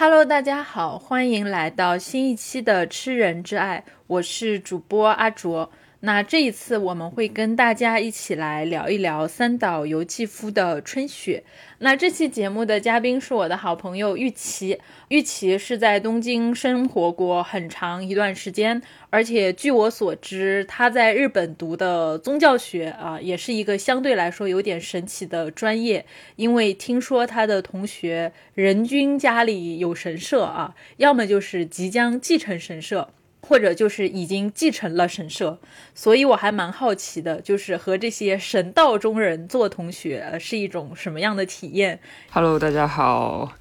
Hello，大家好，欢迎来到新一期的《吃人之爱》，我是主播阿卓。那这一次我们会跟大家一起来聊一聊三岛由纪夫的《春雪》。那这期节目的嘉宾是我的好朋友玉琪。玉琪是在东京生活过很长一段时间，而且据我所知，他在日本读的宗教学啊，也是一个相对来说有点神奇的专业。因为听说他的同学人均家里有神社啊，要么就是即将继承神社。或者就是已经继承了神社，所以我还蛮好奇的，就是和这些神道中人做同学是一种什么样的体验？Hello，大家好，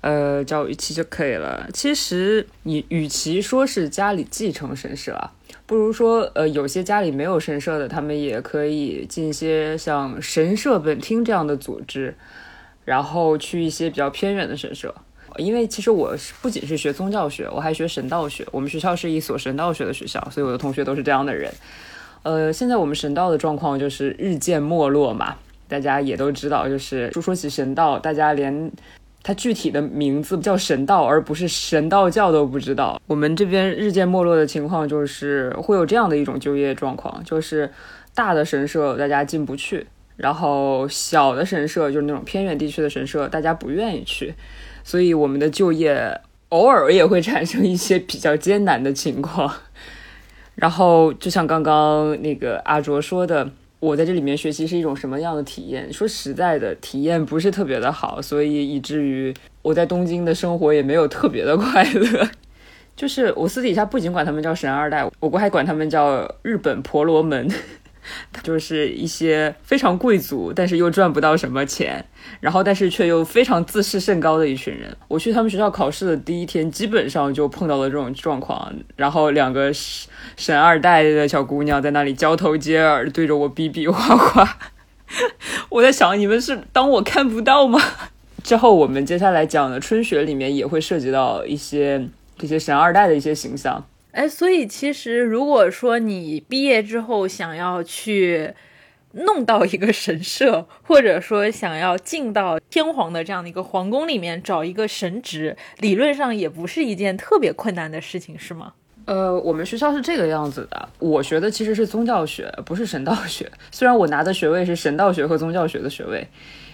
呃，叫我玉琪就可以了。其实你与其说是家里继承神社啊，不如说呃，有些家里没有神社的，他们也可以进一些像神社本厅这样的组织，然后去一些比较偏远的神社。因为其实我是不仅是学宗教学，我还学神道学。我们学校是一所神道学的学校，所以我的同学都是这样的人。呃，现在我们神道的状况就是日渐没落嘛，大家也都知道。就是说起神道，大家连它具体的名字叫神道，而不是神道教都不知道。我们这边日渐没落的情况就是会有这样的一种就业状况，就是大的神社大家进不去，然后小的神社就是那种偏远地区的神社，大家不愿意去。所以我们的就业偶尔也会产生一些比较艰难的情况，然后就像刚刚那个阿卓说的，我在这里面学习是一种什么样的体验？说实在的，体验不是特别的好，所以以至于我在东京的生活也没有特别的快乐。就是我私底下不仅管他们叫神二代，我国还管他们叫 日本婆罗门。就是一些非常贵族，但是又赚不到什么钱，然后但是却又非常自视甚高的一群人。我去他们学校考试的第一天，基本上就碰到了这种状况。然后两个神二代的小姑娘在那里交头接耳，对着我比比划划。我在想，你们是当我看不到吗？之后我们接下来讲的春雪里面也会涉及到一些这些神二代的一些形象。哎，所以其实如果说你毕业之后想要去弄到一个神社，或者说想要进到天皇的这样的一个皇宫里面找一个神职，理论上也不是一件特别困难的事情，是吗？呃，我们学校是这个样子的，我学的其实是宗教学，不是神道学。虽然我拿的学位是神道学和宗教学的学位，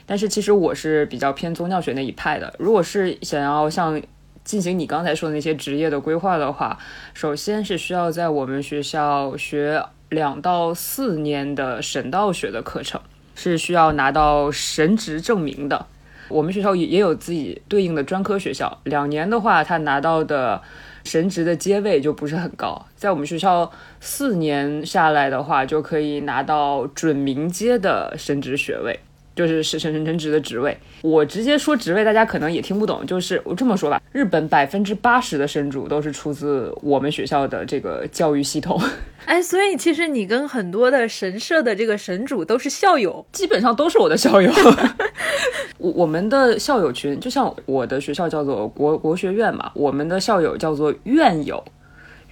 但是其实我是比较偏宗教学那一派的。如果是想要像进行你刚才说的那些职业的规划的话，首先是需要在我们学校学两到四年的神道学的课程，是需要拿到神职证明的。我们学校也也有自己对应的专科学校，两年的话，他拿到的神职的阶位就不是很高。在我们学校四年下来的话，就可以拿到准名阶的神职学位。就是是神神神职的职位，我直接说职位，大家可能也听不懂。就是我这么说吧，日本百分之八十的神主都是出自我们学校的这个教育系统。哎，所以其实你跟很多的神社的这个神主都是校友，基本上都是我的校友。我我们的校友群，就像我的学校叫做国国学院嘛，我们的校友叫做院友。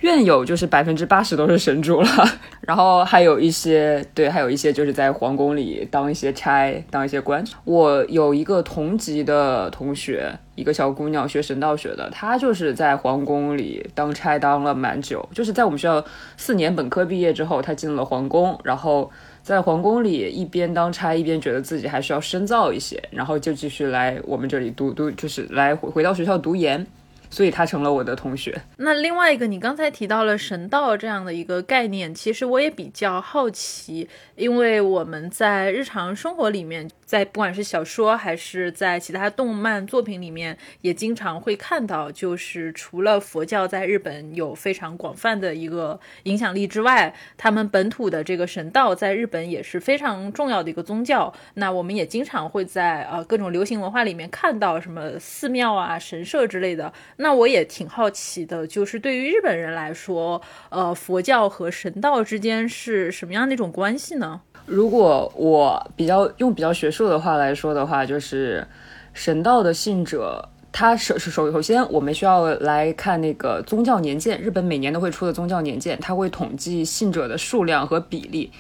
院友就是百分之八十都是神主了，然后还有一些对，还有一些就是在皇宫里当一些差，当一些官。我有一个同级的同学，一个小姑娘学神道学的，她就是在皇宫里当差当了蛮久，就是在我们学校四年本科毕业之后，她进了皇宫，然后在皇宫里一边当差一边觉得自己还需要深造一些，然后就继续来我们这里读读，就是来回回到学校读研。所以他成了我的同学。那另外一个，你刚才提到了神道这样的一个概念，其实我也比较好奇，因为我们在日常生活里面。在不管是小说还是在其他动漫作品里面，也经常会看到，就是除了佛教在日本有非常广泛的一个影响力之外，他们本土的这个神道在日本也是非常重要的一个宗教。那我们也经常会在呃各种流行文化里面看到什么寺庙啊、神社之类的。那我也挺好奇的，就是对于日本人来说，呃，佛教和神道之间是什么样的一种关系呢？如果我比较用比较学术的话来说的话，就是神道的信者，他首首首先我们需要来看那个宗教年鉴，日本每年都会出的宗教年鉴，它会统计信者的数量和比例。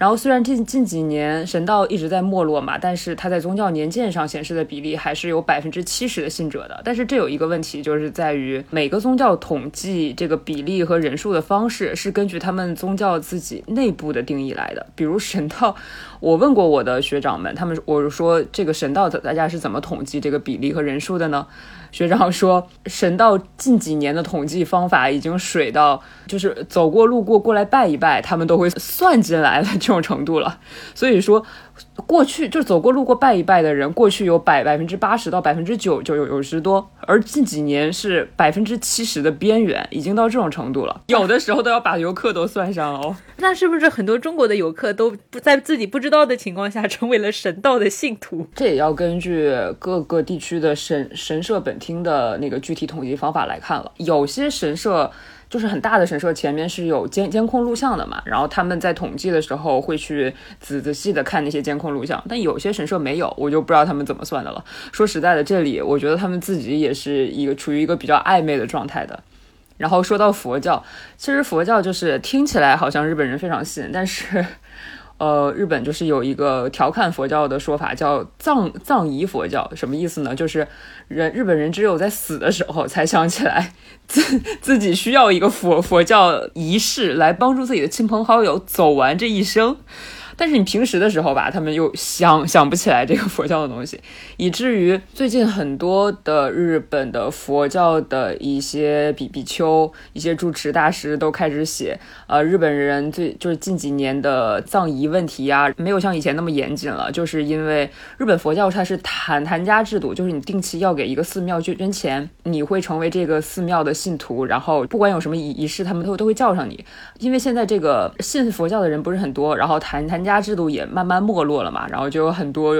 然后虽然近近几年神道一直在没落嘛，但是它在宗教年鉴上显示的比例还是有百分之七十的信者的。但是这有一个问题，就是在于每个宗教统计这个比例和人数的方式是根据他们宗教自己内部的定义来的。比如神道，我问过我的学长们，他们我说这个神道大家是怎么统计这个比例和人数的呢？学长说，神道近几年的统计方法已经水到，就是走过路过过来拜一拜，他们都会算进来的这种程度了。所以说。过去就走过路过拜一拜的人，过去有百百分之八十到百分之九九有有十多，而近几年是百分之七十的边缘，已经到这种程度了。有的时候都要把游客都算上哦。那是不是很多中国的游客都不在自己不知道的情况下成为了神道的信徒？这也要根据各个地区的神神社本厅的那个具体统计方法来看了。有些神社。就是很大的神社前面是有监监控录像的嘛，然后他们在统计的时候会去仔仔细的看那些监控录像，但有些神社没有，我就不知道他们怎么算的了。说实在的，这里我觉得他们自己也是一个处于一个比较暧昧的状态的。然后说到佛教，其实佛教就是听起来好像日本人非常信，但是。呃，日本就是有一个调侃佛教的说法，叫葬葬仪佛教，什么意思呢？就是人日本人只有在死的时候才想起来自自己需要一个佛佛教仪式来帮助自己的亲朋好友走完这一生。但是你平时的时候吧，他们又想想不起来这个佛教的东西，以至于最近很多的日本的佛教的一些比比丘、一些住持大师都开始写，呃，日本人最就是近几年的葬仪问题呀，没有像以前那么严谨了，就是因为日本佛教它是坛坛家制度，就是你定期要给一个寺庙捐捐钱，你会成为这个寺庙的信徒，然后不管有什么仪仪式，他们都都会叫上你。因为现在这个信佛教的人不是很多，然后坛坛家。家制度也慢慢没落了嘛，然后就有很多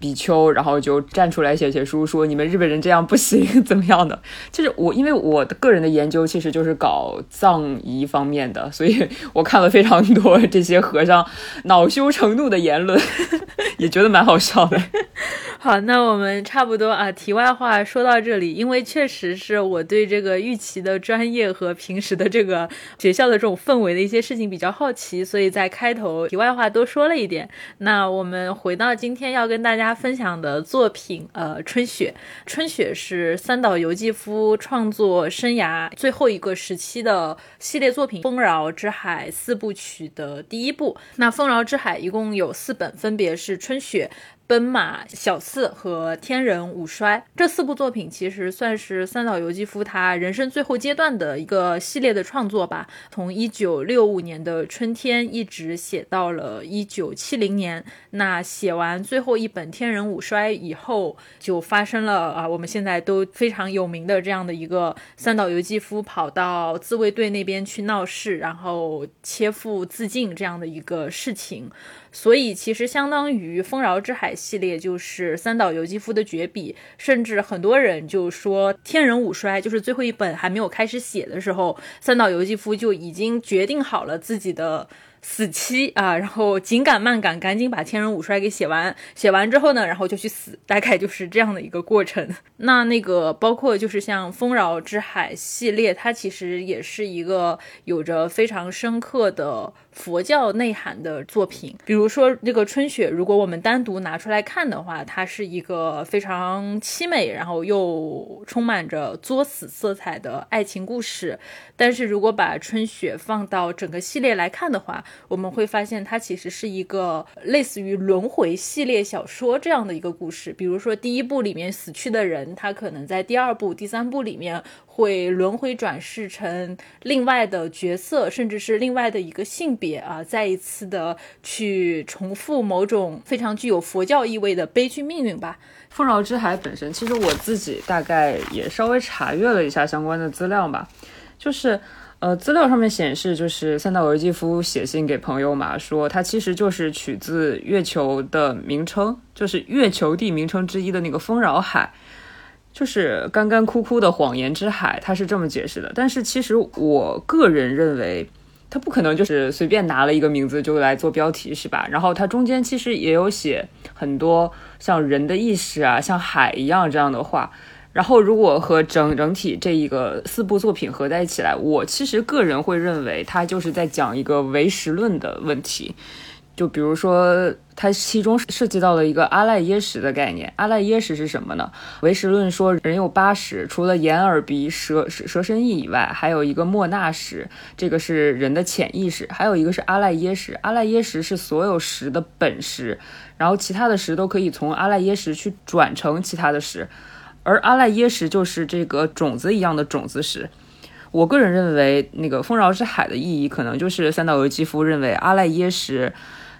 比丘，然后就站出来写写书，说你们日本人这样不行，怎么样的？就是我，因为我的个人的研究其实就是搞藏仪方面的，所以我看了非常多这些和尚恼羞成怒的言论，也觉得蛮好笑的。好，那我们差不多啊。题外话说到这里，因为确实是我对这个玉琪的专业和平时的这个学校的这种氛围的一些事情比较好奇，所以在开头题外话多说了一点。那我们回到今天要跟大家分享的作品，呃，《春雪》。《春雪》是三岛由纪夫创作生涯最后一个时期的系列作品《丰饶之海》四部曲的第一部。那《丰饶之海》一共有四本，分别是《春雪》。奔马、小四和天人五衰这四部作品，其实算是三岛由纪夫他人生最后阶段的一个系列的创作吧。从一九六五年的春天一直写到了一九七零年。那写完最后一本《天人五衰》以后，就发生了啊，我们现在都非常有名的这样的一个三岛由纪夫跑到自卫队那边去闹事，然后切腹自尽这样的一个事情。所以，其实相当于《丰饶之海》系列就是三岛由纪夫的绝笔，甚至很多人就说《天人五衰》就是最后一本还没有开始写的时候，三岛由纪夫就已经决定好了自己的。死期啊，然后紧赶慢赶，赶紧把《天人五衰》给写完。写完之后呢，然后就去死，大概就是这样的一个过程。那那个包括就是像《丰饶之海》系列，它其实也是一个有着非常深刻的佛教内涵的作品。比如说这个《春雪》，如果我们单独拿出来看的话，它是一个非常凄美，然后又充满着作死色彩的爱情故事。但是如果把《春雪》放到整个系列来看的话，我们会发现，它其实是一个类似于轮回系列小说这样的一个故事。比如说，第一部里面死去的人，他可能在第二部、第三部里面会轮回转世成另外的角色，甚至是另外的一个性别啊，再一次的去重复某种非常具有佛教意味的悲剧命运吧。《丰饶之海》本身，其实我自己大概也稍微查阅了一下相关的资料吧，就是。呃，资料上面显示，就是三岛由纪夫写信给朋友嘛，说他其实就是取自月球的名称，就是月球地名称之一的那个丰饶海，就是干干枯枯的谎言之海，他是这么解释的。但是其实我个人认为，他不可能就是随便拿了一个名字就来做标题，是吧？然后他中间其实也有写很多像人的意识啊，像海一样这样的话。然后，如果和整整体这一个四部作品合在一起来，我其实个人会认为，它就是在讲一个唯实论的问题。就比如说，它其中涉及到了一个阿赖耶识的概念。阿赖耶识是什么呢？唯识论说人有八识，除了眼耳鼻舌舌身意以外，还有一个莫那识，这个是人的潜意识；还有一个是阿赖耶识，阿赖耶识是所有识的本识，然后其他的识都可以从阿赖耶识去转成其他的识，而阿赖耶识就是这个种子一样的种子识。我个人认为，那个丰饶之海的意义，可能就是三岛由纪夫认为阿赖耶识。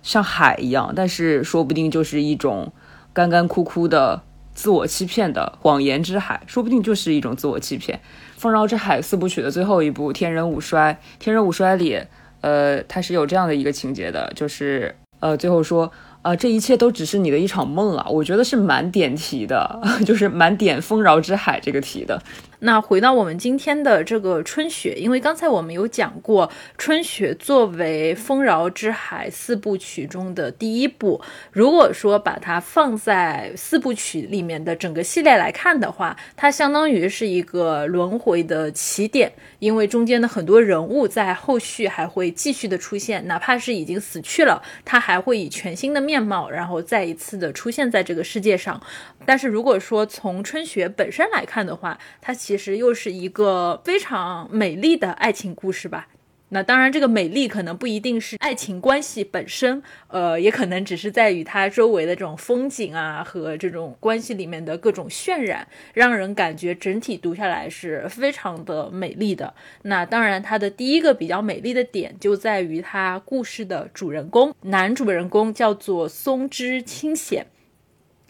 像海一样，但是说不定就是一种干干枯枯的自我欺骗的谎言之海，说不定就是一种自我欺骗。《丰饶之海》四部曲的最后一部《天人五衰》，《天人五衰》里，呃，它是有这样的一个情节的，就是呃，最后说。啊，这一切都只是你的一场梦啊！我觉得是蛮点题的，就是蛮点丰饶之海这个题的。那回到我们今天的这个春雪，因为刚才我们有讲过，春雪作为丰饶之海四部曲中的第一部，如果说把它放在四部曲里面的整个系列来看的话，它相当于是一个轮回的起点，因为中间的很多人物在后续还会继续的出现，哪怕是已经死去了，他还会以全新的。面貌，然后再一次的出现在这个世界上。但是如果说从春雪本身来看的话，它其其实又是一个非常美丽的爱情故事吧。那当然，这个美丽可能不一定是爱情关系本身，呃，也可能只是在于它周围的这种风景啊和这种关系里面的各种渲染，让人感觉整体读下来是非常的美丽的。那当然，它的第一个比较美丽的点就在于它故事的主人公，男主人公叫做松之清显。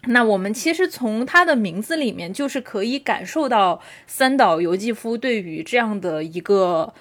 那我们其实从他的名字里面就是可以感受到三岛由纪夫对于这样的一个。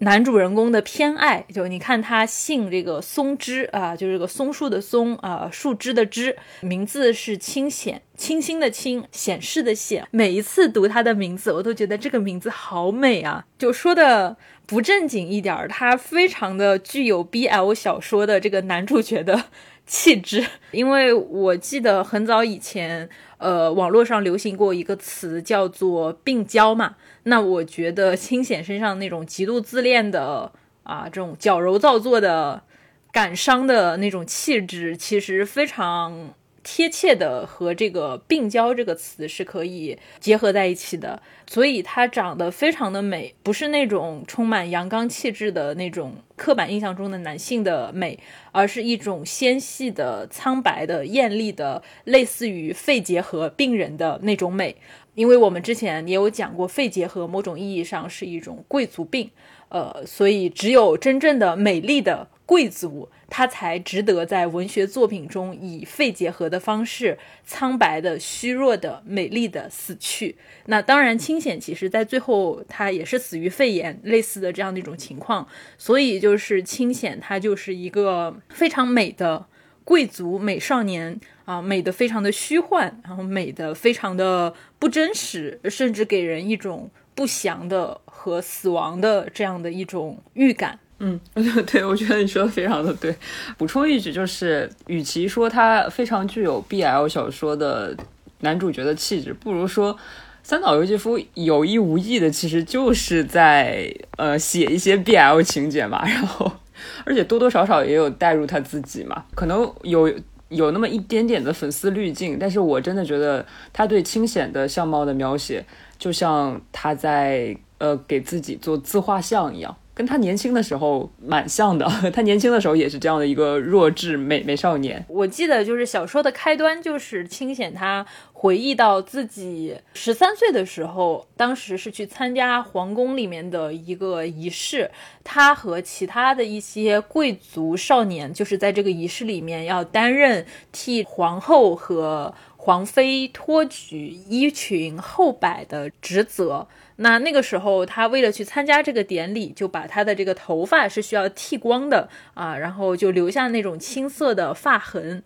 男主人公的偏爱，就你看他姓这个松枝啊，就是这个松树的松啊，树枝的枝，名字是清显，清新的清，显示的显。每一次读他的名字，我都觉得这个名字好美啊！就说的不正经一点儿，他非常的具有 BL 小说的这个男主角的气质。因为我记得很早以前，呃，网络上流行过一个词叫做病娇嘛。那我觉得清显身上那种极度自恋的啊，这种矫揉造作的感伤的那种气质，其实非常贴切的和这个病娇这个词是可以结合在一起的。所以她长得非常的美，不是那种充满阳刚气质的那种刻板印象中的男性的美，而是一种纤细的、苍白的、艳丽的，类似于肺结核病人的那种美。因为我们之前也有讲过，肺结核某种意义上是一种贵族病，呃，所以只有真正的美丽的贵族，他才值得在文学作品中以肺结核的方式，苍白的、虚弱的、美丽的死去。那当然，清显其实在最后他也是死于肺炎，类似的这样的一种情况。所以就是清显，他就是一个非常美的贵族美少年。啊，美的非常的虚幻，然后美的非常的不真实，甚至给人一种不祥的和死亡的这样的一种预感。嗯，对，我觉得你说的非常的对。补充一句，就是与其说他非常具有 BL 小说的男主角的气质，不如说三岛由纪夫有意无意的，其实就是在呃写一些 BL 情节嘛。然后，而且多多少少也有带入他自己嘛，可能有。有那么一点点的粉丝滤镜，但是我真的觉得他对清显的相貌的描写，就像他在呃给自己做自画像一样。跟他年轻的时候蛮像的，他年轻的时候也是这样的一个弱智美美少年。我记得就是小说的开端，就是清显他回忆到自己十三岁的时候，当时是去参加皇宫里面的一个仪式，他和其他的一些贵族少年，就是在这个仪式里面要担任替皇后和皇妃托举衣裙后摆的职责。那那个时候，他为了去参加这个典礼，就把他的这个头发是需要剃光的啊，然后就留下那种青色的发痕。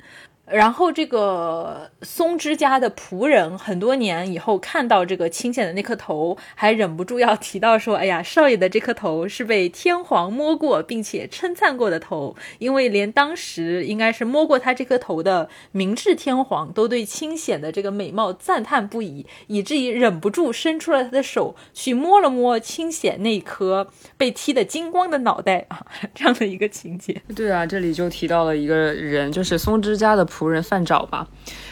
然后这个松之家的仆人很多年以后看到这个清显的那颗头，还忍不住要提到说：“哎呀，少爷的这颗头是被天皇摸过并且称赞过的头，因为连当时应该是摸过他这颗头的明治天皇都对清显的这个美貌赞叹不已，以至于忍不住伸出了他的手去摸了摸清显那颗被剃得精光的脑袋啊，这样的一个情节。” 对啊，这里就提到了一个人，就是松之家的仆。仆人范沼吧，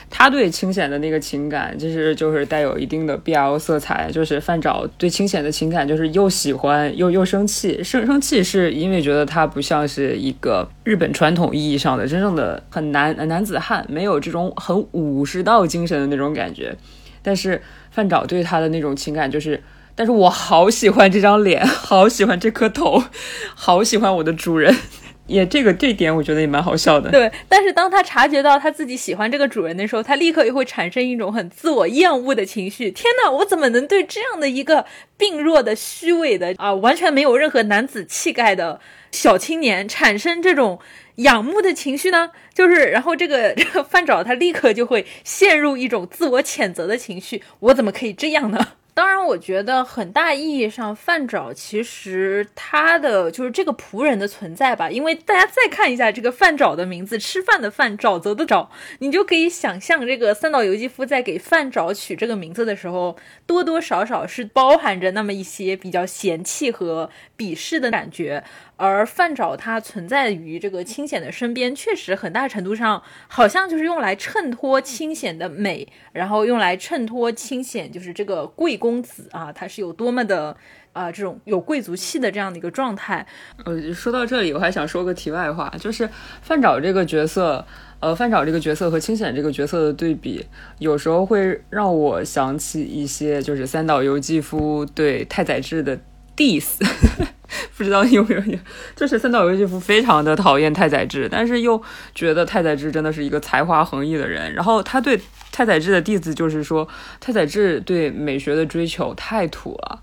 他对清显的那个情感，就是就是带有一定的 BL 色彩。就是范沼对清显的情感，就是又喜欢又又生气。生生气是因为觉得他不像是一个日本传统意义上的真正的很男男子汉，没有这种很武士道精神的那种感觉。但是范沼对他的那种情感，就是，但是我好喜欢这张脸，好喜欢这颗头，好喜欢我的主人。也这个这点我觉得也蛮好笑的。对，但是当他察觉到他自己喜欢这个主人的时候，他立刻又会产生一种很自我厌恶的情绪。天哪，我怎么能对这样的一个病弱的、虚伪的啊，完全没有任何男子气概的小青年产生这种仰慕的情绪呢？就是，然后这个这个范找他立刻就会陷入一种自我谴责的情绪。我怎么可以这样呢？当然，我觉得很大意义上，范沼其实他的就是这个仆人的存在吧。因为大家再看一下这个范沼的名字，吃饭的饭，沼泽的沼，你就可以想象这个三岛由纪夫在给范沼取这个名字的时候，多多少少是包含着那么一些比较嫌弃和鄙视的感觉。而范找他存在于这个清显的身边，确实很大程度上好像就是用来衬托清显的美，然后用来衬托清显就是这个贵公子啊，他是有多么的啊这种有贵族气的这样的一个状态。呃，说到这里，我还想说个题外话，就是范找这个角色，呃，范找这个角色和清显这个角色的对比，有时候会让我想起一些就是三岛由纪夫对太宰治的 diss。不知道你有没有，就是三岛由纪夫非常的讨厌太宰治，但是又觉得太宰治真的是一个才华横溢的人。然后他对太宰治的弟子就是说，太宰治对美学的追求太土了，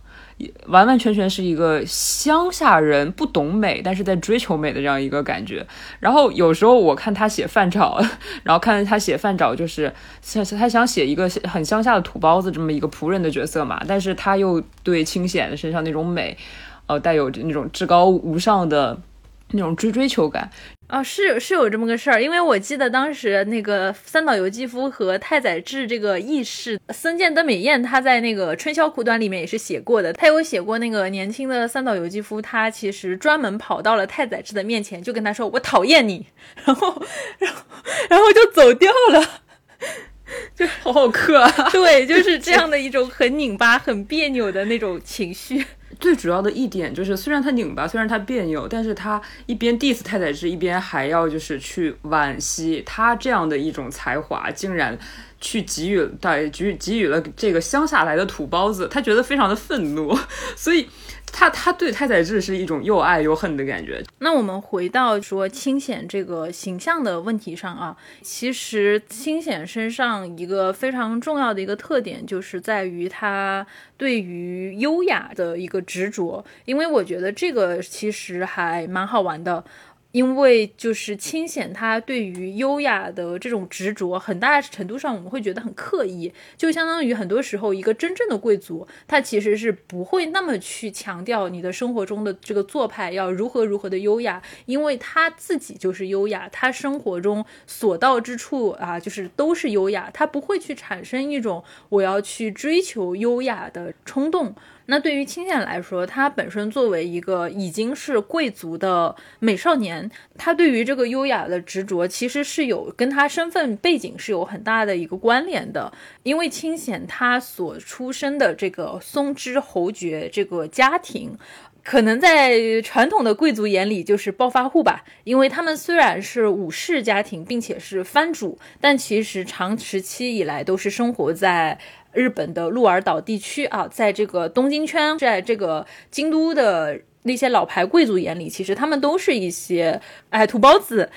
完完全全是一个乡下人不懂美，但是在追求美的这样一个感觉。然后有时候我看他写范找，然后看他写范找，就是他想写一个很乡下的土包子这么一个仆人的角色嘛，但是他又对清显身上那种美。呃，带有那种至高无上的那种追追求感啊，是是有这么个事儿，因为我记得当时那个三岛由纪夫和太宰治这个义士森见登美彦，他在那个《春宵苦短》里面也是写过的，他有写过那个年轻的三岛由纪夫，他其实专门跑到了太宰治的面前，就跟他说：“我讨厌你。”然后，然后，然后就走掉了，就好好磕啊，对，就是这 样的一种很拧巴、很别扭的那种情绪。最主要的一点就是，虽然他拧巴，虽然他别扭，但是他一边 diss 太宰治，一边还要就是去惋惜他这样的一种才华，竟然去给予带给予给予了这个乡下来的土包子，他觉得非常的愤怒，所以。他他对太宰治是一种又爱又恨的感觉。那我们回到说清显这个形象的问题上啊，其实清显身上一个非常重要的一个特点，就是在于他对于优雅的一个执着。因为我觉得这个其实还蛮好玩的。因为就是清显，他对于优雅的这种执着，很大程度上我们会觉得很刻意，就相当于很多时候一个真正的贵族，他其实是不会那么去强调你的生活中的这个做派要如何如何的优雅，因为他自己就是优雅，他生活中所到之处啊，就是都是优雅，他不会去产生一种我要去追求优雅的冲动。那对于清显来说，他本身作为一个已经是贵族的美少年，他对于这个优雅的执着，其实是有跟他身份背景是有很大的一个关联的。因为清显他所出生的这个松之侯爵这个家庭，可能在传统的贵族眼里就是暴发户吧。因为他们虽然是武士家庭，并且是藩主，但其实长时期以来都是生活在。日本的鹿儿岛地区啊，在这个东京圈，在这个京都的那些老牌贵族眼里，其实他们都是一些哎土包子，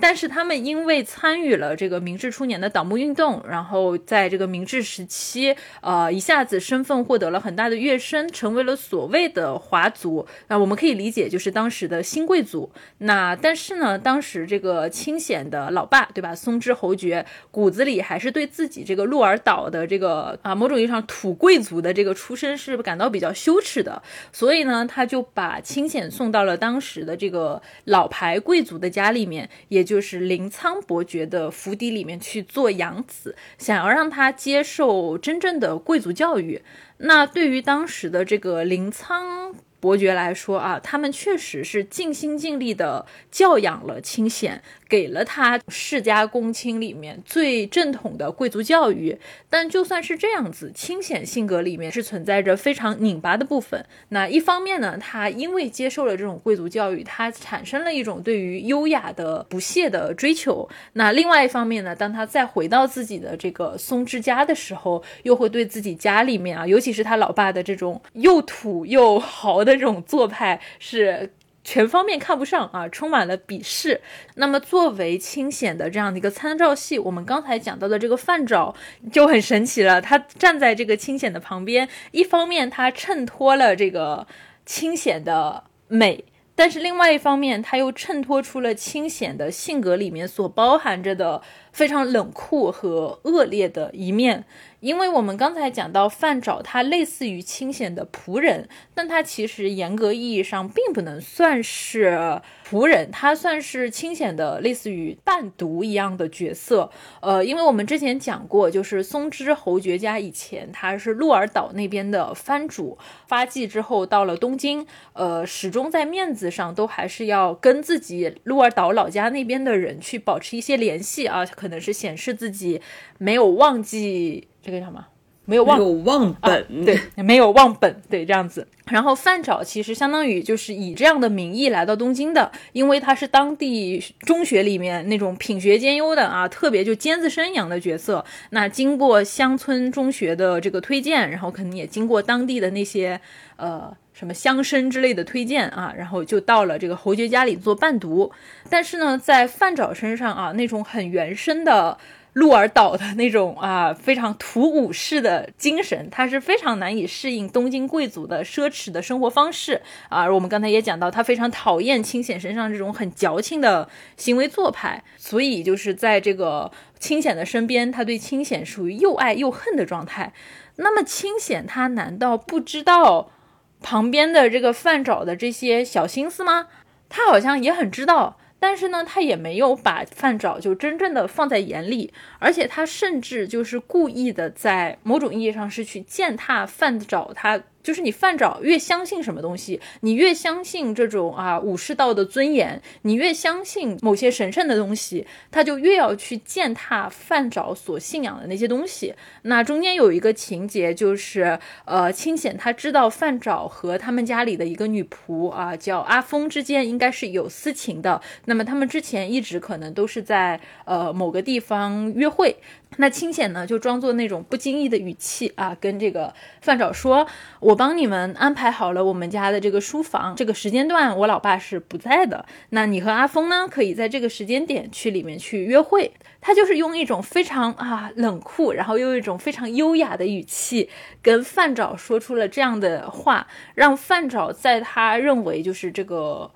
但是他们因为参与了这个明治初年的倒幕运动，然后在这个明治时期，呃，一下子身份获得了很大的跃升，成为了所谓的华族。那我们可以理解就是当时的新贵族。那但是呢，当时这个清显的老爸，对吧？松之侯爵骨子里还是对自己这个鹿儿岛的这个啊某种意义上土贵族的这个出身是感到比较羞耻的，所以呢，他就把清显送到了当时的这个老牌贵族的家里面，也就是临仓伯爵的府邸里面去做养子，想要让他接受真正的贵族教育。那对于当时的这个临仓。伯爵来说啊，他们确实是尽心尽力的教养了清显，给了他世家公卿里面最正统的贵族教育。但就算是这样子，清显性格里面是存在着非常拧巴的部分。那一方面呢，他因为接受了这种贵族教育，他产生了一种对于优雅的不懈的追求。那另外一方面呢，当他再回到自己的这个松之家的时候，又会对自己家里面啊，尤其是他老爸的这种又土又豪。的这种做派是全方面看不上啊，充满了鄙视。那么作为清显的这样的一个参照系，我们刚才讲到的这个范沼就很神奇了。他站在这个清显的旁边，一方面他衬托了这个清显的美，但是另外一方面他又衬托出了清显的性格里面所包含着的非常冷酷和恶劣的一面。因为我们刚才讲到范沼，他类似于清显的仆人，但他其实严格意义上并不能算是仆人，他算是清显的类似于伴读一样的角色。呃，因为我们之前讲过，就是松之侯爵家以前他是鹿儿岛那边的藩主，发迹之后到了东京，呃，始终在面子上都还是要跟自己鹿儿岛老家那边的人去保持一些联系啊，可能是显示自己没有忘记。这个叫什么？没有忘有忘本，对，没有忘本，对，这样子。然后范沼其实相当于就是以这样的名义来到东京的，因为他是当地中学里面那种品学兼优的啊，特别就尖子生一样的角色。那经过乡村中学的这个推荐，然后可能也经过当地的那些呃什么乡绅之类的推荐啊，然后就到了这个侯爵家里做伴读。但是呢，在范沼身上啊，那种很原生的。鹿儿岛的那种啊，非常土武士的精神，他是非常难以适应东京贵族的奢侈的生活方式啊。而我们刚才也讲到，他非常讨厌清显身上这种很矫情的行为做派，所以就是在这个清显的身边，他对清显属于又爱又恨的状态。那么清显他难道不知道旁边的这个范找的这些小心思吗？他好像也很知道。但是呢，他也没有把范找就真正的放在眼里，而且他甚至就是故意的在某种意义上是去践踏范找他。就是你犯沼越相信什么东西，你越相信这种啊武士道的尊严，你越相信某些神圣的东西，他就越要去践踏范沼所信仰的那些东西。那中间有一个情节，就是呃清显他知道范沼和他们家里的一个女仆啊叫阿峰之间应该是有私情的，那么他们之前一直可能都是在呃某个地方约会。那清显呢，就装作那种不经意的语气啊，跟这个范沼说：“我帮你们安排好了我们家的这个书房，这个时间段我老爸是不在的。那你和阿峰呢，可以在这个时间点去里面去约会。”他就是用一种非常啊冷酷，然后又一种非常优雅的语气，跟范沼说出了这样的话，让范沼在他认为就是这个。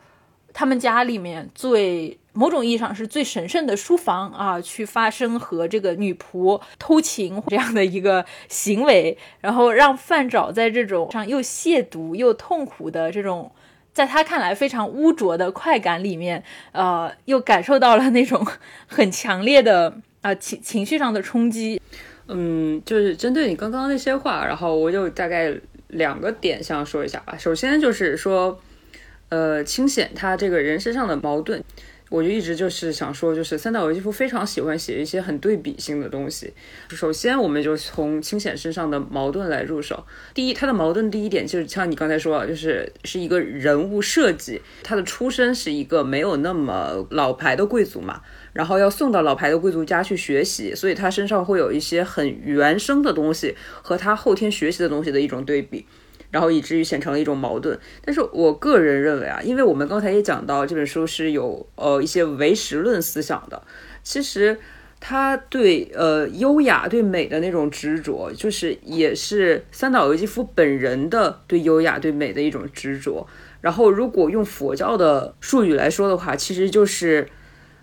他们家里面最某种意义上是最神圣的书房啊，去发生和这个女仆偷情这样的一个行为，然后让范找在这种上又亵渎又痛苦的这种，在他看来非常污浊的快感里面，呃，又感受到了那种很强烈的啊情情绪上的冲击。嗯，就是针对你刚刚那些话，然后我就大概两个点想说一下吧。首先就是说。呃，清显他这个人身上的矛盾，我就一直就是想说，就是三岛由纪夫非常喜欢写一些很对比性的东西。首先，我们就从清显身上的矛盾来入手。第一，他的矛盾第一点就是像你刚才说，就是是一个人物设计。他的出身是一个没有那么老牌的贵族嘛，然后要送到老牌的贵族家去学习，所以他身上会有一些很原生的东西和他后天学习的东西的一种对比。然后以至于显成了一种矛盾。但是我个人认为啊，因为我们刚才也讲到这本书是有呃一些唯实论思想的，其实他对呃优雅、对美的那种执着，就是也是三岛由纪夫本人的对优雅、对美的一种执着。然后如果用佛教的术语来说的话，其实就是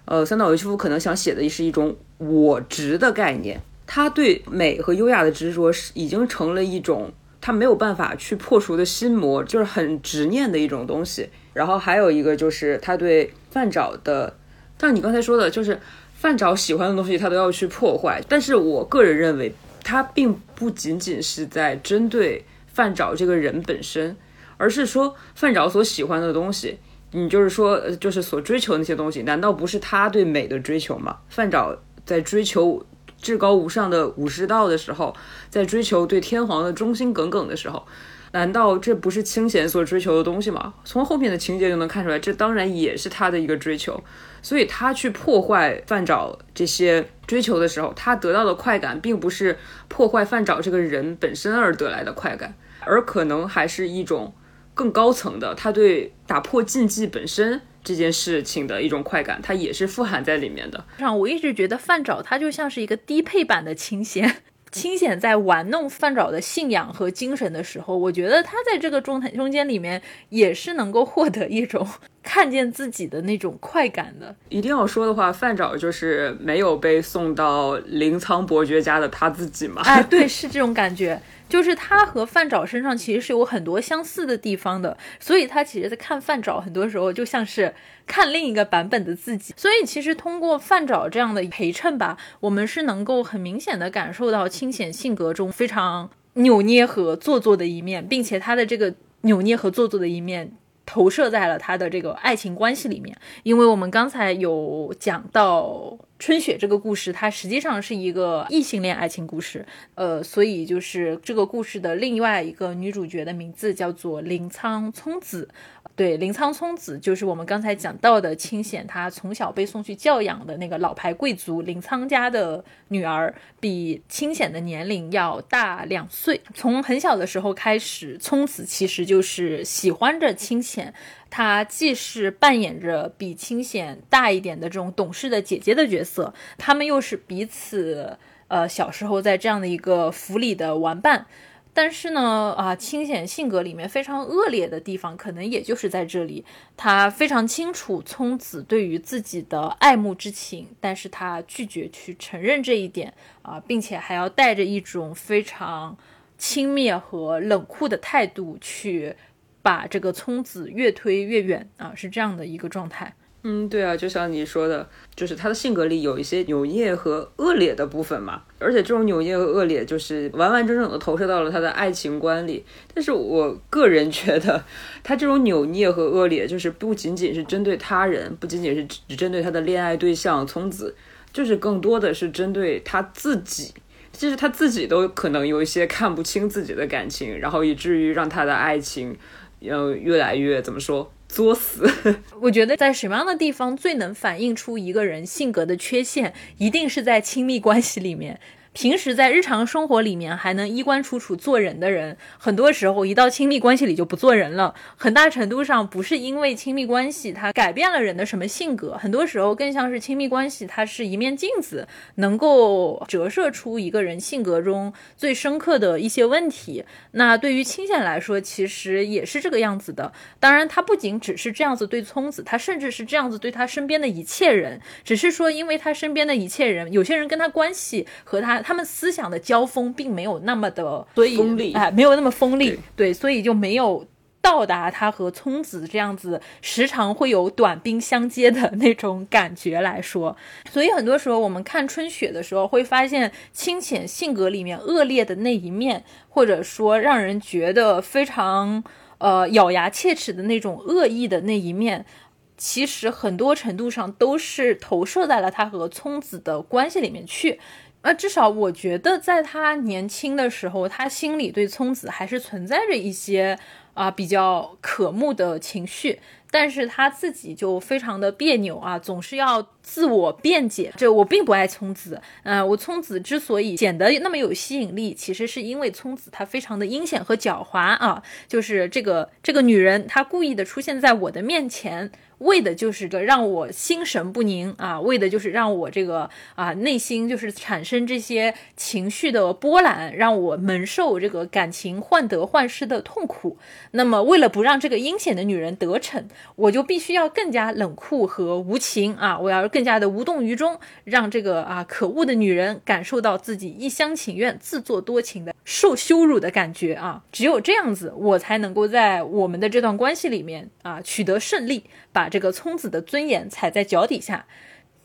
呃三岛由纪夫可能想写的是一种我执的概念。他对美和优雅的执着是已经成了一种他没有办法去破除的心魔，就是很执念的一种东西。然后还有一个就是他对范找的，像你刚才说的，就是范找喜欢的东西他都要去破坏。但是我个人认为，他并不仅仅是在针对范找这个人本身，而是说范找所喜欢的东西，你就是说就是所追求那些东西，难道不是他对美的追求吗？范找在追求。至高无上的武士道的时候，在追求对天皇的忠心耿耿的时候，难道这不是清闲所追求的东西吗？从后面的情节就能看出来，这当然也是他的一个追求。所以他去破坏范沼这些追求的时候，他得到的快感，并不是破坏范沼这个人本身而得来的快感，而可能还是一种更高层的，他对打破禁忌本身。这件事情的一种快感，它也是富含在里面的。上，我一直觉得范沼他就像是一个低配版的清闲。清闲在玩弄范沼的信仰和精神的时候，我觉得他在这个状态中间里面也是能够获得一种看见自己的那种快感的。一定要说的话，范沼就是没有被送到临沧伯爵家的他自己嘛？哎，对，是这种感觉。就是他和范找身上其实是有很多相似的地方的，所以他其实在看范找，很多时候就像是看另一个版本的自己。所以其实通过范找这样的陪衬吧，我们是能够很明显的感受到清显性格中非常扭捏和做作的一面，并且他的这个扭捏和做作的一面。投射在了他的这个爱情关系里面，因为我们刚才有讲到春雪这个故事，它实际上是一个异性恋爱情故事，呃，所以就是这个故事的另外一个女主角的名字叫做林仓聪子。对，林仓聪子就是我们刚才讲到的清显，她从小被送去教养的那个老牌贵族林仓家的女儿，比清显的年龄要大两岁。从很小的时候开始，聪子其实就是喜欢着清显，她既是扮演着比清显大一点的这种懂事的姐姐的角色，他们又是彼此呃小时候在这样的一个府里的玩伴。但是呢，啊，清显性格里面非常恶劣的地方，可能也就是在这里。他非常清楚聪子对于自己的爱慕之情，但是他拒绝去承认这一点啊，并且还要带着一种非常轻蔑和冷酷的态度去把这个聪子越推越远啊，是这样的一个状态。嗯，对啊，就像你说的，就是他的性格里有一些扭捏和恶劣的部分嘛，而且这种扭捏和恶劣就是完完整整的投射到了他的爱情观里。但是我个人觉得，他这种扭捏和恶劣，就是不仅仅是针对他人，不仅仅是只针对他的恋爱对象聪子，就是更多的是针对他自己，其实他自己都可能有一些看不清自己的感情，然后以至于让他的爱情，要，越来越怎么说？作死，我觉得在什么样的地方最能反映出一个人性格的缺陷，一定是在亲密关系里面。平时在日常生活里面还能衣冠楚楚做人的人，很多时候一到亲密关系里就不做人了。很大程度上不是因为亲密关系它改变了人的什么性格，很多时候更像是亲密关系它是一面镜子，能够折射出一个人性格中最深刻的一些问题。那对于清显来说，其实也是这个样子的。当然，他不仅只是这样子对聪子，他甚至是这样子对他身边的一切人。只是说，因为他身边的一切人，有些人跟他关系和他。他们思想的交锋并没有那么的，锋利，哎，没有那么锋利，对，所以就没有到达他和聪子这样子时常会有短兵相接的那种感觉来说。所以很多时候我们看春雪的时候，会发现清浅性格里面恶劣的那一面，或者说让人觉得非常呃咬牙切齿的那种恶意的那一面，其实很多程度上都是投射在了他和聪子的关系里面去。呃，至少我觉得，在他年轻的时候，他心里对聪子还是存在着一些啊比较渴慕的情绪。但是他自己就非常的别扭啊，总是要自我辩解。这我并不爱聪子，呃，我聪子之所以显得那么有吸引力，其实是因为聪子她非常的阴险和狡猾啊，就是这个这个女人，她故意的出现在我的面前。为的就是个让我心神不宁啊，为的就是让我这个啊内心就是产生这些情绪的波澜，让我蒙受这个感情患得患失的痛苦。那么，为了不让这个阴险的女人得逞，我就必须要更加冷酷和无情啊！我要更加的无动于衷，让这个啊可恶的女人感受到自己一厢情愿、自作多情的受羞辱的感觉啊！只有这样子，我才能够在我们的这段关系里面啊取得胜利，把。这个聪子的尊严踩在脚底下。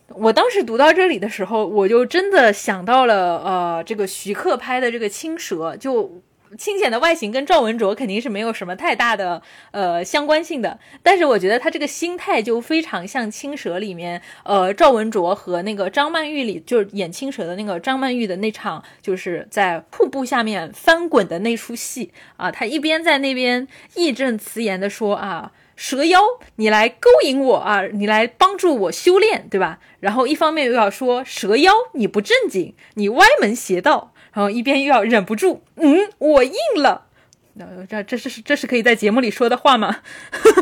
我当时读到这里的时候，我就真的想到了，呃，这个徐克拍的这个《青蛇》，就清显的外形跟赵文卓肯定是没有什么太大的呃相关性的。但是我觉得他这个心态就非常像《青蛇》里面，呃，赵文卓和那个张曼玉里，就是演青蛇的那个张曼玉的那场，就是在瀑布下面翻滚的那出戏啊。他一边在那边义正辞严的说啊。蛇妖，你来勾引我啊！你来帮助我修炼，对吧？然后一方面又要说蛇妖，你不正经，你歪门邪道，然后一边又要忍不住，嗯，我硬了。那这这是这是可以在节目里说的话吗？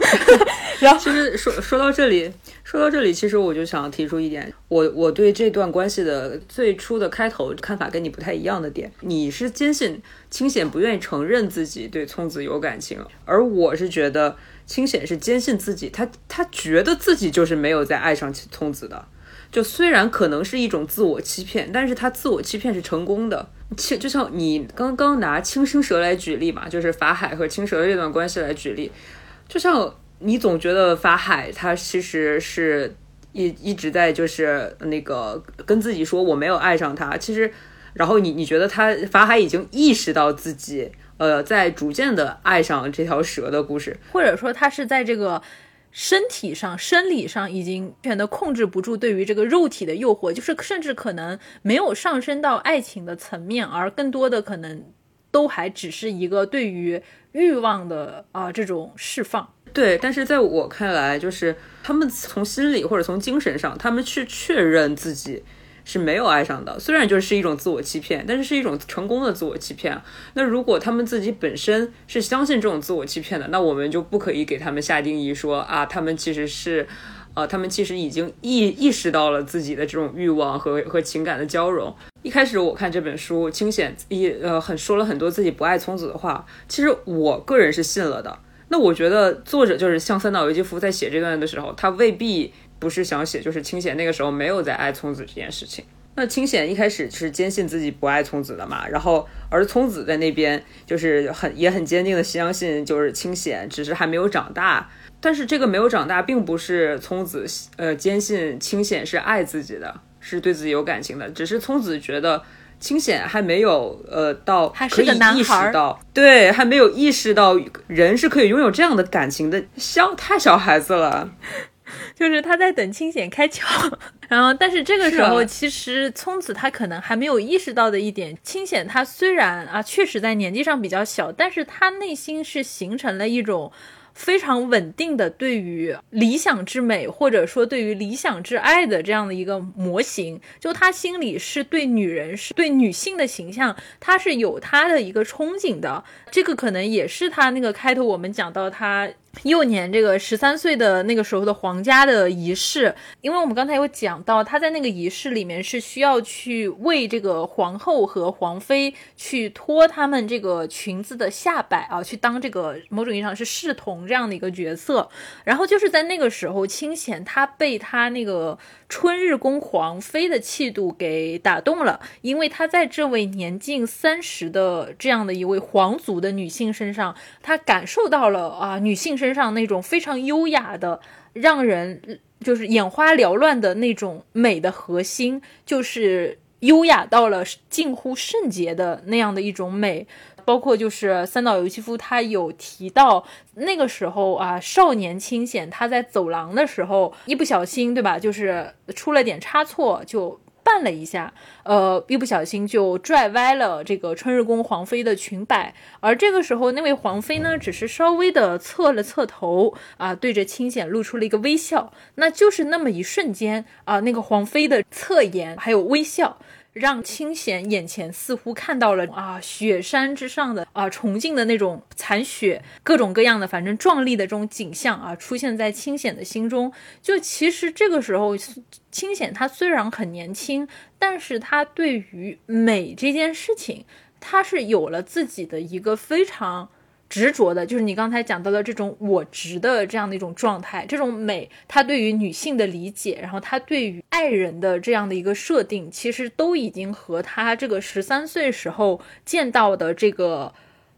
然后其实说说到这里，说到这里，其实我就想提出一点，我我对这段关系的最初的开头看法跟你不太一样的点，你是坚信清显不愿意承认自己对聪子有感情，而我是觉得。清显是坚信自己，他他觉得自己就是没有在爱上聪子的，就虽然可能是一种自我欺骗，但是他自我欺骗是成功的。青就像你刚刚拿青生蛇来举例嘛，就是法海和青蛇这段关系来举例，就像你总觉得法海他其实是一一直在就是那个跟自己说我没有爱上他，其实然后你你觉得他法海已经意识到自己。呃，在逐渐的爱上这条蛇的故事，或者说他是在这个身体上、生理上已经全的控制不住对于这个肉体的诱惑，就是甚至可能没有上升到爱情的层面，而更多的可能都还只是一个对于欲望的啊这种释放。对，但是在我看来，就是他们从心理或者从精神上，他们去确认自己。是没有爱上的，虽然就是一种自我欺骗，但是是一种成功的自我欺骗。那如果他们自己本身是相信这种自我欺骗的，那我们就不可以给他们下定义说啊，他们其实是，呃，他们其实已经意意识到了自己的这种欲望和和情感的交融。一开始我看这本书，清显一呃很说了很多自己不爱聪子的话，其实我个人是信了的。那我觉得作者就是像三岛由纪夫在写这段的时候，他未必。不是想写，就是清显那个时候没有在爱聪子这件事情。那清显一开始是坚信自己不爱聪子的嘛，然后而聪子在那边就是很也很坚定的相信，就是清显只是还没有长大。但是这个没有长大，并不是聪子呃坚信清显是爱自己的，是对自己有感情的，只是聪子觉得清显还没有呃到可以意识到，对，还没有意识到人是可以拥有这样的感情的，小太小孩子了。就是他在等清显开窍，然后但是这个时候其实聪子他可能还没有意识到的一点，清显他虽然啊确实在年纪上比较小，但是他内心是形成了一种。非常稳定的对于理想之美，或者说对于理想之爱的这样的一个模型，就他心里是对女人，是对女性的形象，他是有他的一个憧憬的。这个可能也是他那个开头我们讲到他幼年这个十三岁的那个时候的皇家的仪式，因为我们刚才有讲到他在那个仪式里面是需要去为这个皇后和皇妃去脱他们这个裙子的下摆啊，去当这个某种意义上是侍童。这样的一个角色，然后就是在那个时候，清显他被他那个春日宫皇妃的气度给打动了，因为他在这位年近三十的这样的一位皇族的女性身上，他感受到了啊，女性身上那种非常优雅的，让人就是眼花缭乱的那种美的核心，就是优雅到了近乎圣洁的那样的一种美。包括就是三岛由纪夫，他有提到那个时候啊，少年清显他在走廊的时候一不小心，对吧？就是出了点差错，就绊了一下，呃，一不小心就拽歪了这个春日宫皇妃的裙摆。而这个时候，那位皇妃呢，只是稍微的侧了侧头啊，对着清显露出了一个微笑。那就是那么一瞬间啊，那个皇妃的侧颜还有微笑。让清显眼前似乎看到了啊，雪山之上的啊，崇敬的那种残雪，各种各样的，反正壮丽的这种景象啊，出现在清显的心中。就其实这个时候，清显他虽然很年轻，但是他对于美这件事情，他是有了自己的一个非常。执着的，就是你刚才讲到的这种我执的这样的一种状态，这种美，他对于女性的理解，然后他对于爱人的这样的一个设定，其实都已经和他这个十三岁时候见到的这个。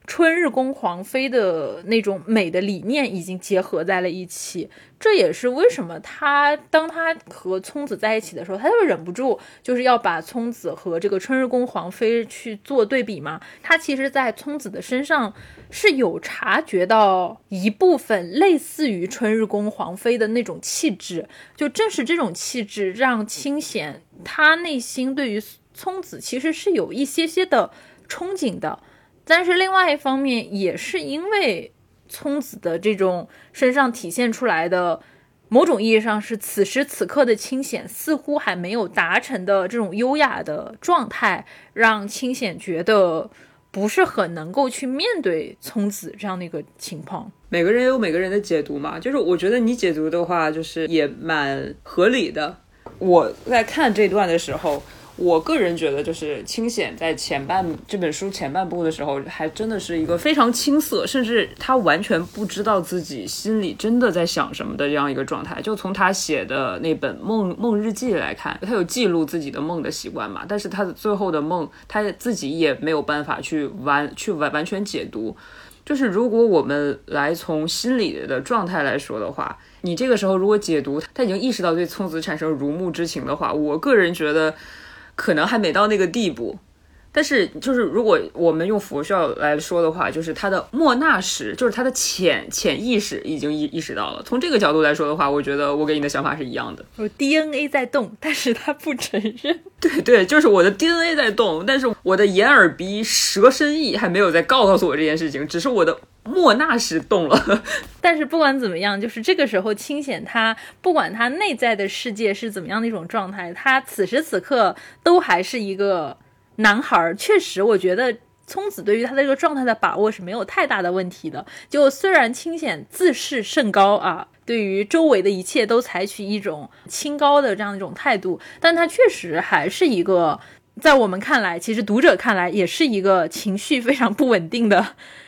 春日宫皇妃的那种美的理念已经结合在了一起，这也是为什么他当他和聪子在一起的时候，他就忍不住就是要把聪子和这个春日宫皇妃去做对比嘛。他其实，在聪子的身上是有察觉到一部分类似于春日宫皇妃的那种气质，就正是这种气质让清显他内心对于聪子其实是有一些些的憧憬的。但是另外一方面，也是因为聪子的这种身上体现出来的某种意义上是此时此刻的清显似乎还没有达成的这种优雅的状态，让清显觉得不是很能够去面对聪子这样的一个情况。每个人有每个人的解读嘛，就是我觉得你解读的话，就是也蛮合理的。我在看这段的时候。我个人觉得，就是清显在前半这本书前半部的时候，还真的是一个非常青涩，甚至他完全不知道自己心里真的在想什么的这样一个状态。就从他写的那本梦梦日记来看，他有记录自己的梦的习惯嘛，但是他的最后的梦，他自己也没有办法去完去完完全解读。就是如果我们来从心理的状态来说的话，你这个时候如果解读他已经意识到对聪子产生如沐之情的话，我个人觉得。可能还没到那个地步，但是就是如果我们用佛教来说的话，就是他的莫那识，就是他的潜潜意识已经意意识到了。从这个角度来说的话，我觉得我跟你的想法是一样的。我 DNA 在动，但是他不承认。对对，就是我的 DNA 在动，但是我的眼耳鼻舌身意还没有在告告诉我这件事情，只是我的。莫那时动了，但是不管怎么样，就是这个时候清显他不管他内在的世界是怎么样的一种状态，他此时此刻都还是一个男孩。确实，我觉得聪子对于他的这个状态的把握是没有太大的问题的。就虽然清显自视甚高啊，对于周围的一切都采取一种清高的这样一种态度，但他确实还是一个。在我们看来，其实读者看来也是一个情绪非常不稳定的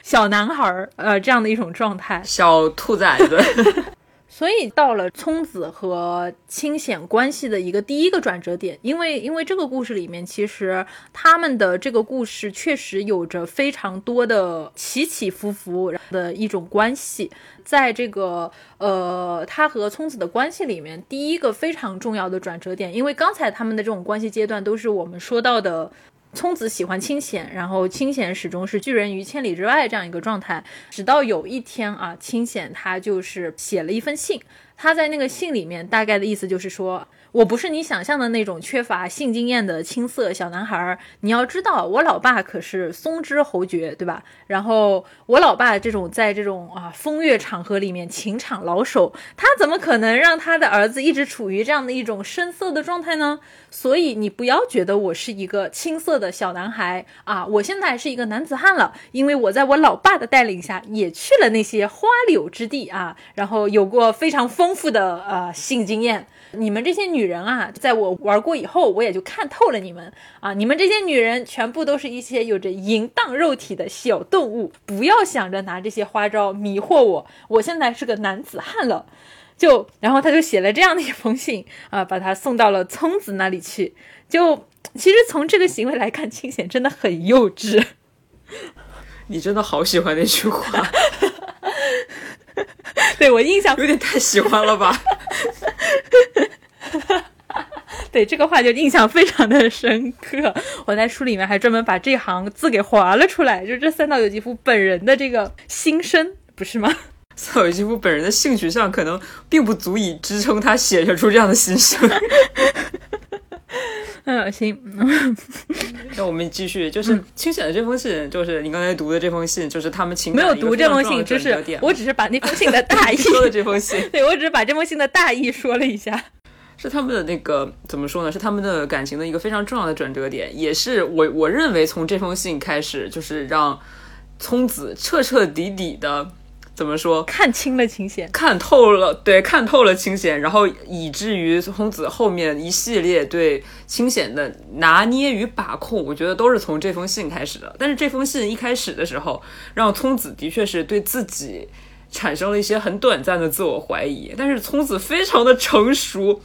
小男孩儿，呃，这样的一种状态，小兔崽子。所以到了聪子和清显关系的一个第一个转折点，因为因为这个故事里面，其实他们的这个故事确实有着非常多的起起伏伏的一种关系。在这个呃，他和聪子的关系里面，第一个非常重要的转折点，因为刚才他们的这种关系阶段都是我们说到的。聪子喜欢清闲，然后清闲始终是拒人于千里之外这样一个状态，直到有一天啊，清闲他就是写了一封信，他在那个信里面大概的意思就是说。我不是你想象的那种缺乏性经验的青涩小男孩儿。你要知道，我老爸可是松枝侯爵，对吧？然后我老爸这种在这种啊风月场合里面情场老手，他怎么可能让他的儿子一直处于这样的一种深色的状态呢？所以你不要觉得我是一个青涩的小男孩啊！我现在是一个男子汉了，因为我在我老爸的带领下也去了那些花柳之地啊，然后有过非常丰富的呃性经验。你们这些女人啊，在我玩过以后，我也就看透了你们啊！你们这些女人全部都是一些有着淫荡肉体的小动物，不要想着拿这些花招迷惑我。我现在是个男子汉了，就然后他就写了这样的一封信啊，把他送到了聪子那里去。就其实从这个行为来看，清显真的很幼稚。你真的好喜欢那句话。对我印象有点太喜欢了吧？对这个话就印象非常的深刻。我在书里面还专门把这行字给划了出来，就是这三岛由纪夫本人的这个心声，不是吗？三岛由纪夫本人的性取向可能并不足以支撑他写出这样的心声。嗯，行。那我们继续，就是清显的这封信，就是你刚才读的这封信，就是他们情没有读这封信，就是我只是把那封信的大意 说了这封信。对，我只是把这封信的大意说了一下。是他们的那个怎么说呢？是他们的感情的一个非常重要的转折点，也是我我认为从这封信开始，就是让聪子彻彻底底的。怎么说？看清了清闲，看透了，对，看透了清闲，然后以至于孔子后面一系列对清闲的拿捏与把控，我觉得都是从这封信开始的。但是这封信一开始的时候，让聪子的确是对自己产生了一些很短暂的自我怀疑，但是聪子非常的成熟。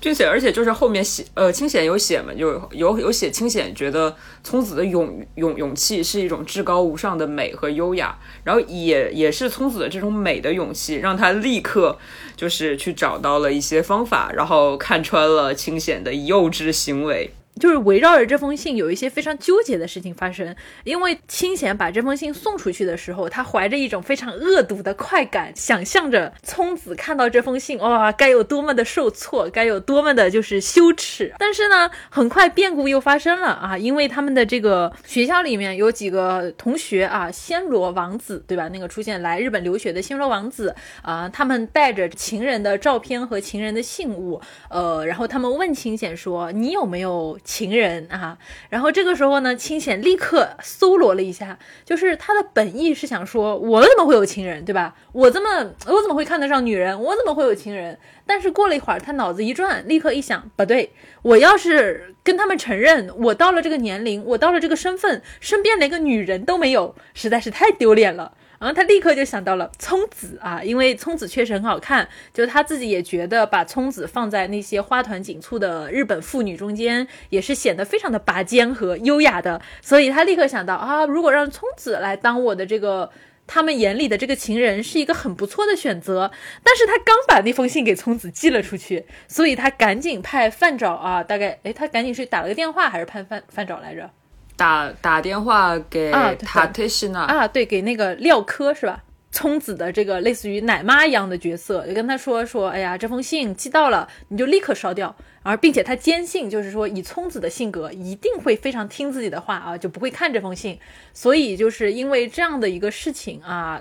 并且，而且就是后面写，呃，清显有写嘛，有有有写清显觉得聪子的勇勇勇气是一种至高无上的美和优雅，然后也也是聪子的这种美的勇气，让他立刻就是去找到了一些方法，然后看穿了清显的幼稚行为。就是围绕着这封信有一些非常纠结的事情发生，因为清闲把这封信送出去的时候，他怀着一种非常恶毒的快感，想象着聪子看到这封信，哇，该有多么的受挫，该有多么的就是羞耻。但是呢，很快变故又发生了啊，因为他们的这个学校里面有几个同学啊，暹罗王子对吧？那个出现来日本留学的暹罗王子啊，他们带着情人的照片和情人的信物，呃，然后他们问清闲说：“你有没有？”情人啊，然后这个时候呢，清显立刻搜罗了一下，就是他的本意是想说，我怎么会有情人，对吧？我这么，我怎么会看得上女人？我怎么会有情人？但是过了一会儿，他脑子一转，立刻一想，不对，我要是跟他们承认我到了这个年龄，我到了这个身份，身边连个女人都没有，实在是太丢脸了。然后他立刻就想到了聪子啊，因为聪子确实很好看，就他自己也觉得把聪子放在那些花团锦簇的日本妇女中间，也是显得非常的拔尖和优雅的。所以他立刻想到啊，如果让聪子来当我的这个他们眼里的这个情人，是一个很不错的选择。但是他刚把那封信给聪子寄了出去，所以他赶紧派范找啊，大概哎，他赶紧是打了个电话，还是派范范找来着？打打电话给塔特西娜啊，对，给那个廖科是吧？聪子的这个类似于奶妈一样的角色，就跟他说说，哎呀，这封信寄到了，你就立刻烧掉。而并且他坚信，就是说以聪子的性格，一定会非常听自己的话啊，就不会看这封信。所以就是因为这样的一个事情啊。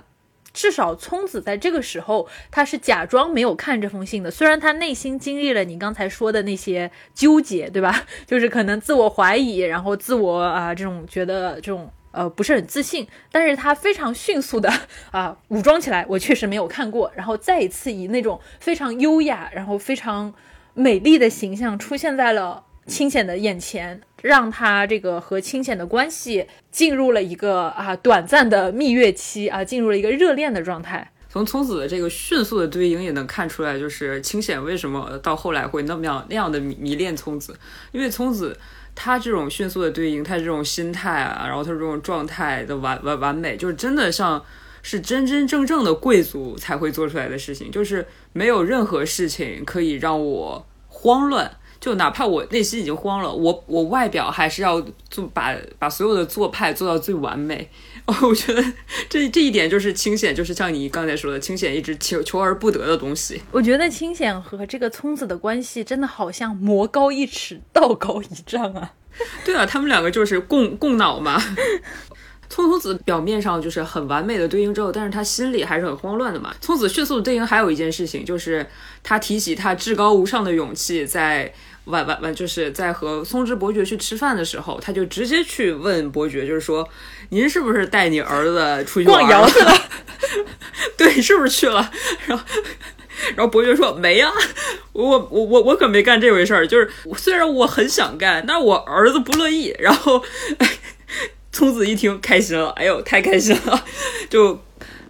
至少聪子在这个时候，他是假装没有看这封信的。虽然他内心经历了你刚才说的那些纠结，对吧？就是可能自我怀疑，然后自我啊这种觉得这种呃不是很自信，但是他非常迅速的啊武装起来。我确实没有看过，然后再一次以那种非常优雅，然后非常美丽的形象出现在了。清显的眼前，让他这个和清显的关系进入了一个啊短暂的蜜月期啊，进入了一个热恋的状态。从聪子的这个迅速的对应也能看出来，就是清显为什么到后来会那么样那样的迷恋聪子，因为聪子他这种迅速的对应，他这种心态啊，然后他这种状态的完完完美，就是真的像是真真正正的贵族才会做出来的事情，就是没有任何事情可以让我慌乱。就哪怕我内心已经慌了，我我外表还是要做把把所有的做派做到最完美。哦，我觉得这这一点就是清显，就是像你刚才说的，清显一直求求而不得的东西。我觉得清显和这个聪子的关系真的好像魔高一尺，道高一丈啊。对啊，他们两个就是共共脑嘛。聪聪子表面上就是很完美的对应之后，但是他心里还是很慌乱的嘛。聪子迅速的对应还有一件事情，就是他提起他至高无上的勇气，在晚晚晚就是在和松之伯爵去吃饭的时候，他就直接去问伯爵，就是说您是不是带你儿子出去逛窑去了？对，是不是去了？然后然后伯爵说没呀，我我我我可没干这回事儿，就是虽然我很想干，但我儿子不乐意。然后。聪子一听开心了，哎呦，太开心了，就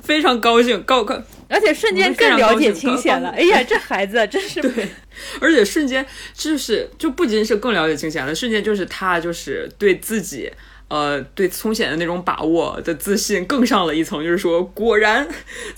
非常高兴，高高，而且瞬间更了解清闲了。哎呀，这孩子 真是对，而且瞬间就是就不仅是更了解清闲了，瞬间就是他就是对自己呃对聪显的那种把握的自信更上了一层，就是说果然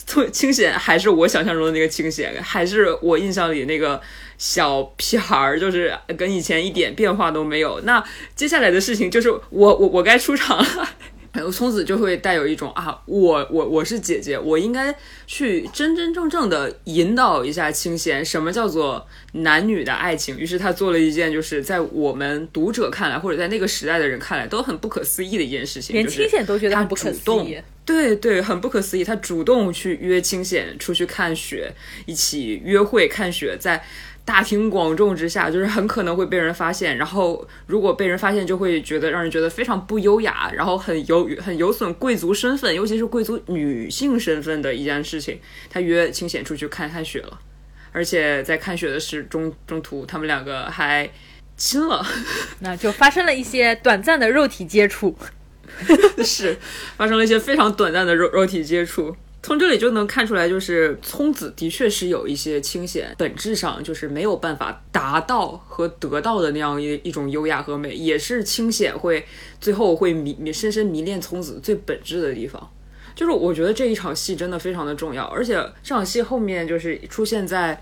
聪 清显还是我想象中的那个清显，还是我印象里那个。小屁孩儿就是跟以前一点变化都没有。那接下来的事情就是我我我该出场了。然后聪子就会带有一种啊，我我我是姐姐，我应该去真真正正的引导一下清闲，什么叫做男女的爱情。于是他做了一件，就是在我们读者看来，或者在那个时代的人看来都很不可思议的一件事情，连清闲都觉得他很不可思议。对对，很不可思议。他主动去约清闲出去看雪，一起约会看雪，在。大庭广众之下，就是很可能会被人发现。然后，如果被人发现，就会觉得让人觉得非常不优雅，然后很有很有损贵族身份，尤其是贵族女性身份的一件事情。他约清显出去看看雪了，而且在看雪的时中中途，他们两个还亲了，那就发生了一些短暂的肉体接触，是发生了一些非常短暂的肉肉体接触。从这里就能看出来，就是聪子的确是有一些清闲，本质上就是没有办法达到和得到的那样一一种优雅和美，也是清闲会最后会迷迷深深迷恋聪子最本质的地方。就是我觉得这一场戏真的非常的重要，而且这场戏后面就是出现在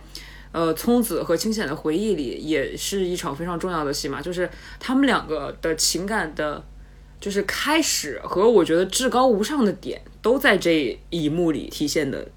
呃聪子和清闲的回忆里，也是一场非常重要的戏嘛，就是他们两个的情感的。就是开始和我觉得至高无上的点都在这一幕里体现的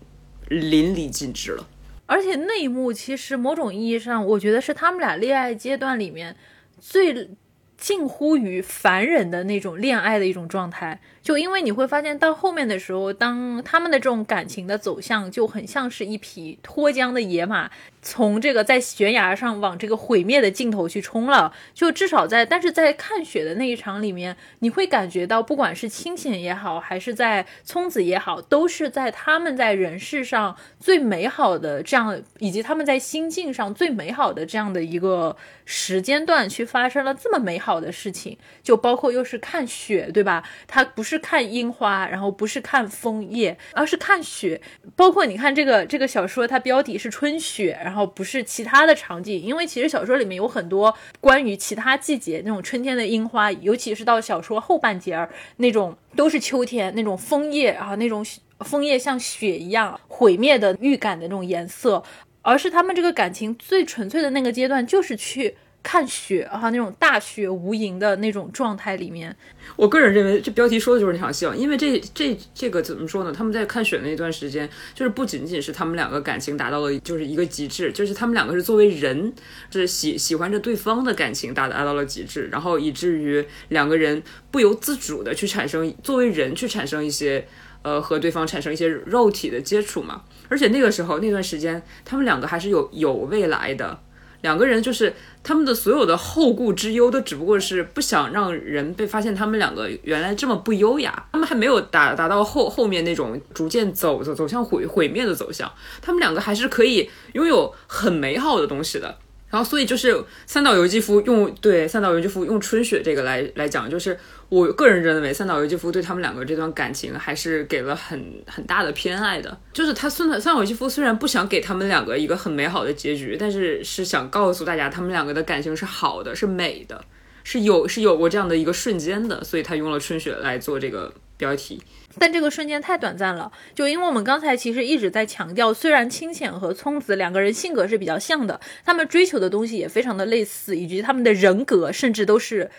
淋漓尽致了，而且那一幕其实某种意义上，我觉得是他们俩恋爱阶段里面最近乎于凡人的那种恋爱的一种状态。就因为你会发现到后面的时候，当他们的这种感情的走向就很像是一匹脱缰的野马。从这个在悬崖上往这个毁灭的尽头去冲了，就至少在，但是在看雪的那一场里面，你会感觉到，不管是清显也好，还是在聪子也好，都是在他们在人世上最美好的这样，以及他们在心境上最美好的这样的一个时间段去发生了这么美好的事情，就包括又是看雪，对吧？它不是是看樱花，然后不是看枫叶，而是看雪，包括你看这个这个小说，它标题是春雪。然后不是其他的场景，因为其实小说里面有很多关于其他季节那种春天的樱花，尤其是到小说后半截儿那种都是秋天那种枫叶啊，那种枫叶像雪一样毁灭的预感的那种颜色，而是他们这个感情最纯粹的那个阶段，就是去。看雪啊，那种大雪无垠的那种状态里面，我个人认为这标题说的就是那场戏，因为这这这个怎么说呢？他们在看雪那段时间，就是不仅仅是他们两个感情达到了就是一个极致，就是他们两个是作为人，就是喜喜欢着对方的感情达达到了极致，然后以至于两个人不由自主的去产生作为人去产生一些呃和对方产生一些肉体的接触嘛。而且那个时候那段时间，他们两个还是有有未来的。两个人就是他们的所有的后顾之忧，都只不过是不想让人被发现他们两个原来这么不优雅。他们还没有达达到后后面那种逐渐走走走向毁毁灭的走向，他们两个还是可以拥有很美好的东西的。然后，所以就是三岛由纪夫用对三岛由纪夫用春雪这个来来讲，就是我个人认为三岛由纪夫对他们两个这段感情还是给了很很大的偏爱的。就是他三三岛由纪夫虽然不想给他们两个一个很美好的结局，但是是想告诉大家他们两个的感情是好的，是美的，是有是有过这样的一个瞬间的。所以他用了春雪来做这个标题。但这个瞬间太短暂了，就因为我们刚才其实一直在强调，虽然清浅和聪子两个人性格是比较像的，他们追求的东西也非常的类似，以及他们的人格甚至都是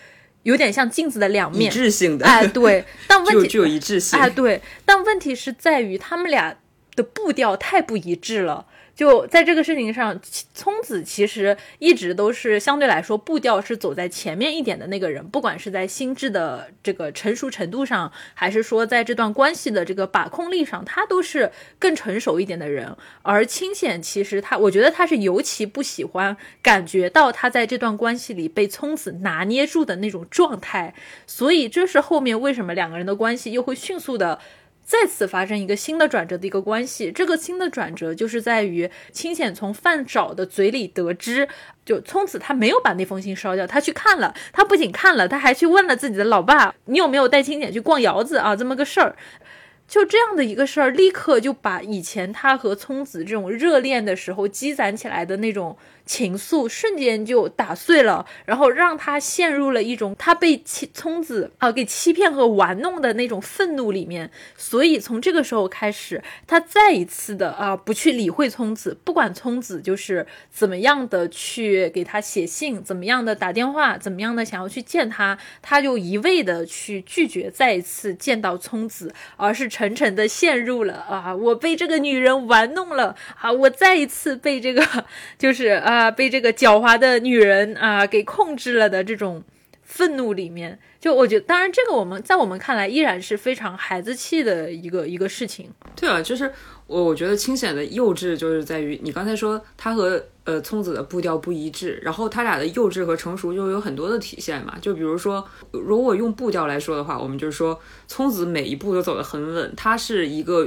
有点像镜子的两面，一致性的。哎，对，但问题具有一致性。哎，对，但问题是在于他们俩的步调太不一致了。就在这个事情上，聪子其实一直都是相对来说步调是走在前面一点的那个人，不管是在心智的这个成熟程度上，还是说在这段关系的这个把控力上，他都是更成熟一点的人。而清显其实他，我觉得他是尤其不喜欢感觉到他在这段关系里被聪子拿捏住的那种状态，所以这是后面为什么两个人的关系又会迅速的。再次发生一个新的转折的一个关系，这个新的转折就是在于清显从范沼的嘴里得知，就从此他没有把那封信烧掉，他去看了，他不仅看了，他还去问了自己的老爸，你有没有带清显去逛窑子啊？这么个事儿，就这样的一个事儿，立刻就把以前他和聪子这种热恋的时候积攒起来的那种。情愫瞬间就打碎了，然后让他陷入了一种他被欺聪子啊给欺骗和玩弄的那种愤怒里面。所以从这个时候开始，他再一次的啊不去理会聪子，不管聪子就是怎么样的去给他写信，怎么样的打电话，怎么样的想要去见他，他就一味的去拒绝再一次见到聪子，而是沉沉的陷入了啊我被这个女人玩弄了啊我再一次被这个 就是啊。啊，被这个狡猾的女人啊给控制了的这种愤怒里面，就我觉得，当然这个我们在我们看来依然是非常孩子气的一个一个事情。对啊，就是我我觉得清显的幼稚就是在于你刚才说他和呃聪子的步调不一致，然后他俩的幼稚和成熟就有很多的体现嘛。就比如说，如果用步调来说的话，我们就是说聪子每一步都走得很稳，他是一个。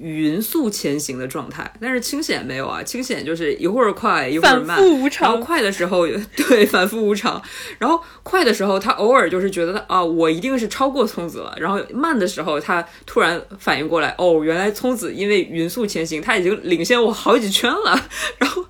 匀速前行的状态，但是清显没有啊，清显就是一会儿快一会儿慢，然后快的时候 对反复无常，然后快的时候他偶尔就是觉得啊我一定是超过聪子了，然后慢的时候他突然反应过来哦原来聪子因为匀速前行他已经领先我好几圈了，然后。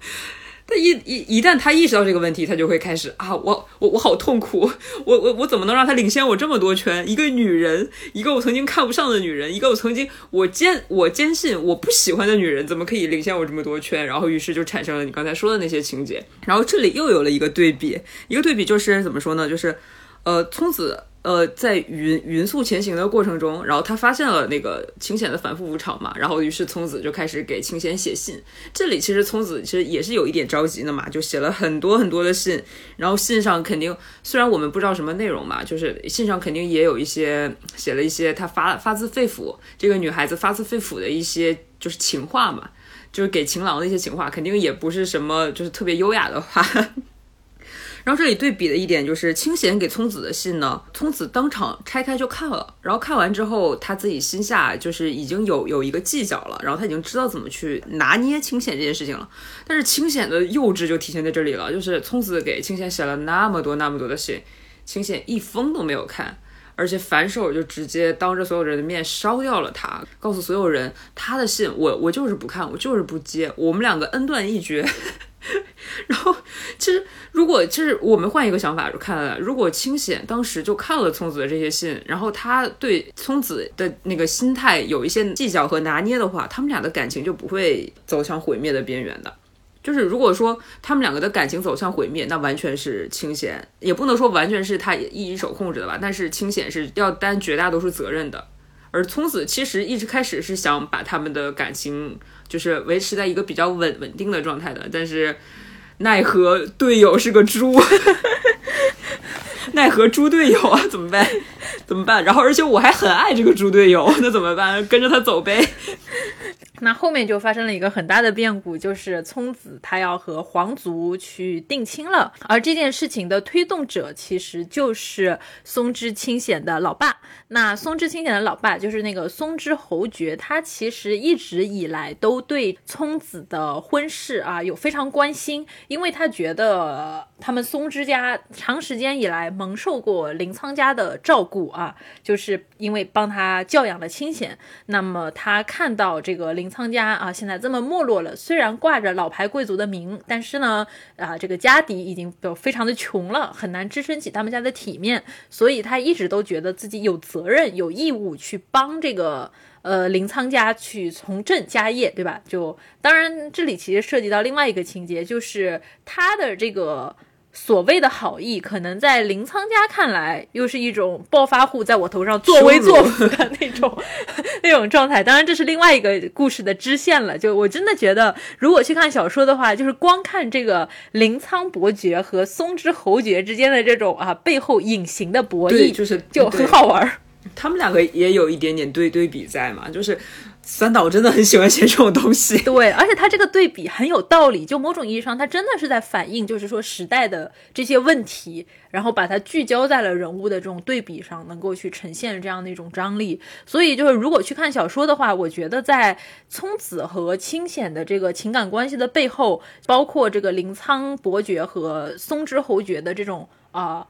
他一一一旦他意识到这个问题，他就会开始啊，我我我好痛苦，我我我怎么能让他领先我这么多圈？一个女人，一个我曾经看不上的女人，一个我曾经我坚我坚信我不喜欢的女人，怎么可以领先我这么多圈？然后于是就产生了你刚才说的那些情节。然后这里又有了一个对比，一个对比就是怎么说呢？就是呃，聪子。呃，在匀匀速前行的过程中，然后他发现了那个清显的反复无常嘛，然后于是聪子就开始给清显写信。这里其实聪子其实也是有一点着急的嘛，就写了很多很多的信，然后信上肯定虽然我们不知道什么内容嘛，就是信上肯定也有一些写了一些他发发自肺腑这个女孩子发自肺腑的一些就是情话嘛，就是给情郎的一些情话，肯定也不是什么就是特别优雅的话。然后这里对比的一点就是，清闲给聪子的信呢，聪子当场拆开就看了，然后看完之后，他自己心下就是已经有有一个计较了，然后他已经知道怎么去拿捏清闲这件事情了。但是清闲的幼稚就体现在这里了，就是聪子给清闲写了那么多那么多的信，清闲一封都没有看，而且反手就直接当着所有人的面烧掉了他，告诉所有人他的信我我就是不看，我就是不接，我们两个恩断义绝。然后，其实如果就是我们换一个想法看，如果清显当时就看了聪子的这些信，然后他对聪子的那个心态有一些计较和拿捏的话，他们俩的感情就不会走向毁灭的边缘的。就是如果说他们两个的感情走向毁灭，那完全是清显，也不能说完全是他一手控制的吧。但是清显是要担绝大多数责任的，而聪子其实一直开始是想把他们的感情。就是维持在一个比较稳稳定的状态的，但是奈何队友是个猪，奈何猪队友啊，怎么办？怎么办？然后而且我还很爱这个猪队友，那怎么办？跟着他走呗。那后面就发生了一个很大的变故，就是聪子他要和皇族去定亲了，而这件事情的推动者其实就是松之清显的老爸。那松之清显的老爸就是那个松之侯爵，他其实一直以来都对聪子的婚事啊有非常关心，因为他觉得他们松之家长时间以来蒙受过林仓家的照顾啊，就是因为帮他教养了清闲，那么他看到这个林。仓家啊，现在这么没落了。虽然挂着老牌贵族的名，但是呢，啊，这个家底已经都非常的穷了，很难支撑起他们家的体面。所以他一直都觉得自己有责任、有义务去帮这个呃林仓家去从政家业，对吧？就当然，这里其实涉及到另外一个情节，就是他的这个。所谓的好意，可能在林仓家看来，又是一种暴发户在我头上作威作福 的那种 那种状态。当然，这是另外一个故事的支线了。就我真的觉得，如果去看小说的话，就是光看这个林仓伯爵和松之侯爵之间的这种啊背后隐形的博弈，就是就很好玩。他们两个也有一点点对对比在嘛，就是。三岛真的很喜欢写这种东西，对，而且他这个对比很有道理，就某种意义上，他真的是在反映，就是说时代的这些问题，然后把它聚焦在了人物的这种对比上，能够去呈现这样的一种张力。所以，就是如果去看小说的话，我觉得在聪子和清显的这个情感关系的背后，包括这个临仓伯爵和松之侯爵的这种啊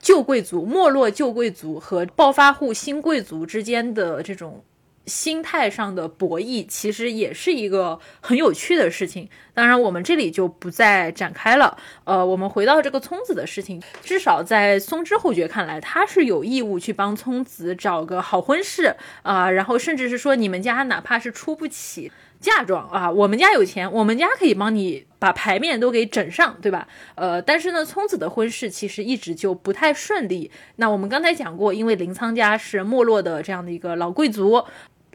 旧贵族、没落旧贵族和暴发户新贵族之间的这种。心态上的博弈，其实也是一个很有趣的事情。当然，我们这里就不再展开了。呃，我们回到这个聪子的事情，至少在松之侯爵看来，他是有义务去帮聪子找个好婚事啊，然后甚至是说，你们家哪怕是出不起。嫁妆啊，我们家有钱，我们家可以帮你把牌面都给整上，对吧？呃，但是呢，聪子的婚事其实一直就不太顺利。那我们刚才讲过，因为林沧家是没落的这样的一个老贵族。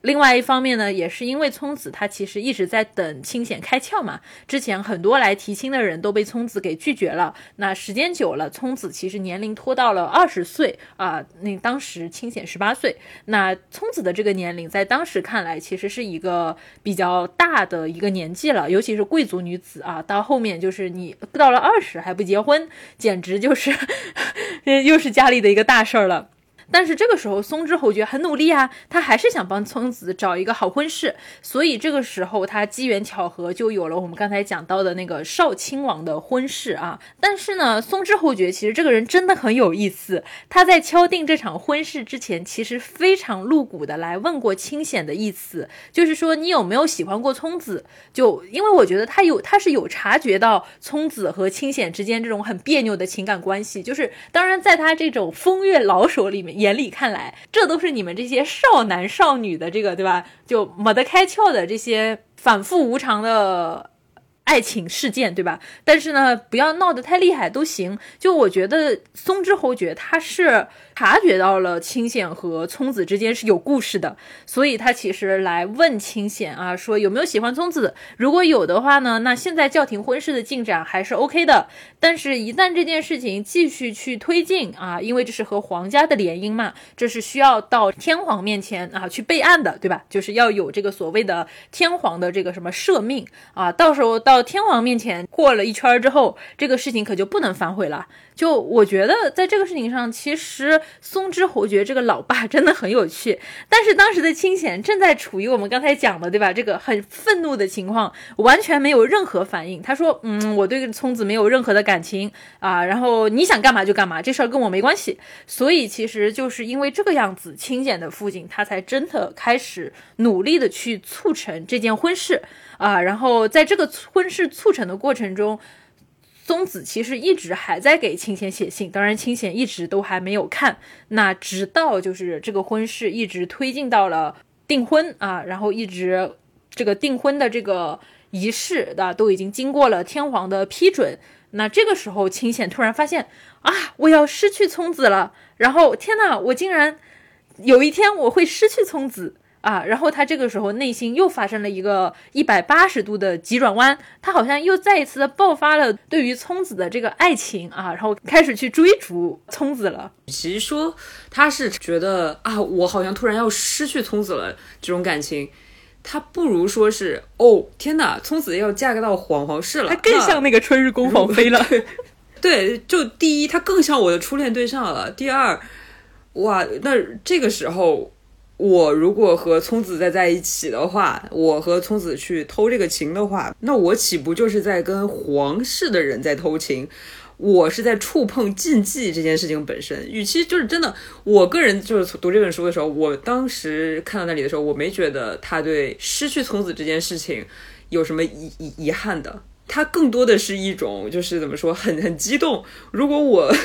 另外一方面呢，也是因为聪子他其实一直在等清显开窍嘛。之前很多来提亲的人都被聪子给拒绝了。那时间久了，聪子其实年龄拖到了二十岁啊。那当时清显十八岁，那聪子的这个年龄在当时看来，其实是一个比较大的一个年纪了。尤其是贵族女子啊，到后面就是你到了二十还不结婚，简直就是 又是家里的一个大事儿了。但是这个时候，松之侯爵很努力啊，他还是想帮聪子找一个好婚事，所以这个时候他机缘巧合就有了我们刚才讲到的那个少亲王的婚事啊。但是呢，松之侯爵其实这个人真的很有意思，他在敲定这场婚事之前，其实非常露骨的来问过清显的意思，就是说你有没有喜欢过聪子？就因为我觉得他有，他是有察觉到聪子和清显之间这种很别扭的情感关系，就是当然在他这种风月老手里面。眼里看来，这都是你们这些少男少女的这个，对吧？就没得开窍的这些反复无常的。爱情事件，对吧？但是呢，不要闹得太厉害都行。就我觉得松之侯爵他是察觉到了清显和聪子之间是有故事的，所以他其实来问清显啊，说有没有喜欢聪子？如果有的话呢，那现在叫停婚事的进展还是 OK 的。但是，一旦这件事情继续去推进啊，因为这是和皇家的联姻嘛，这是需要到天皇面前啊去备案的，对吧？就是要有这个所谓的天皇的这个什么赦命啊，到时候到。天皇面前过了一圈之后，这个事情可就不能反悔了。就我觉得，在这个事情上，其实松之侯爵这个老爸真的很有趣。但是当时的清显正在处于我们刚才讲的，对吧？这个很愤怒的情况，完全没有任何反应。他说：“嗯，我对聪子没有任何的感情啊，然后你想干嘛就干嘛，这事儿跟我没关系。”所以其实就是因为这个样子，清显的父亲他才真的开始努力的去促成这件婚事啊。然后在这个婚事促成的过程中。松子其实一直还在给清闲写信，当然清闲一直都还没有看。那直到就是这个婚事一直推进到了订婚啊，然后一直这个订婚的这个仪式的都已经经过了天皇的批准。那这个时候清闲突然发现啊，我要失去聪子了。然后天呐，我竟然有一天我会失去聪子。啊，然后他这个时候内心又发生了一个一百八十度的急转弯，他好像又再一次的爆发了对于聪子的这个爱情啊，然后开始去追逐聪子了。与其说他是觉得啊，我好像突然要失去聪子了这种感情，他不如说是哦，天哪，聪子要嫁给到皇皇室了，他更像那个春日宫皇妃了。对，就第一，他更像我的初恋对象了。第二，哇，那这个时候。我如果和聪子再在一起的话，我和聪子去偷这个情的话，那我岂不就是在跟皇室的人在偷情？我是在触碰禁忌这件事情本身。与其就是真的，我个人就是读这本书的时候，我当时看到那里的时候，我没觉得他对失去聪子这件事情有什么遗遗遗憾的，他更多的是一种就是怎么说，很很激动。如果我。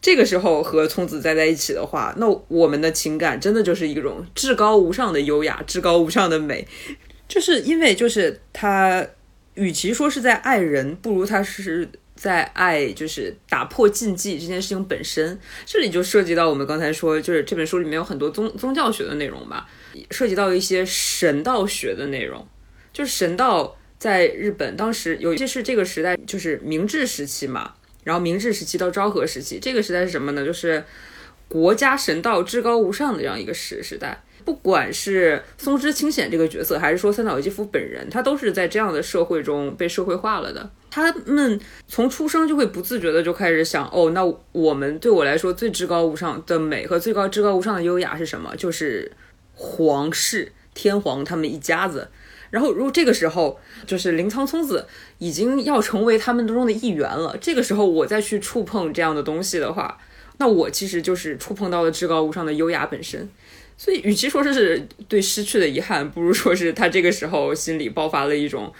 这个时候和聪子在在一起的话，那我们的情感真的就是一种至高无上的优雅，至高无上的美。就是因为就是他，与其说是在爱人，不如他是在爱，就是打破禁忌这件事情本身。这里就涉及到我们刚才说，就是这本书里面有很多宗宗教学的内容吧，涉及到一些神道学的内容。就是神道在日本当时，有一些是这个时代，就是明治时期嘛。然后明治时期到昭和时期，这个时代是什么呢？就是国家神道至高无上的这样一个时时代。不管是松之清显这个角色，还是说三岛由纪夫本人，他都是在这样的社会中被社会化了的。他们从出生就会不自觉的就开始想：哦，那我们对我来说最至高无上的美和最高至高无上的优雅是什么？就是皇室天皇他们一家子。然后，如果这个时候就是林仓聪子已经要成为他们当中的一员了，这个时候我再去触碰这样的东西的话，那我其实就是触碰到了至高无上的优雅本身。所以与其说是对失去的遗憾，不如说是他这个时候心里爆发了一种。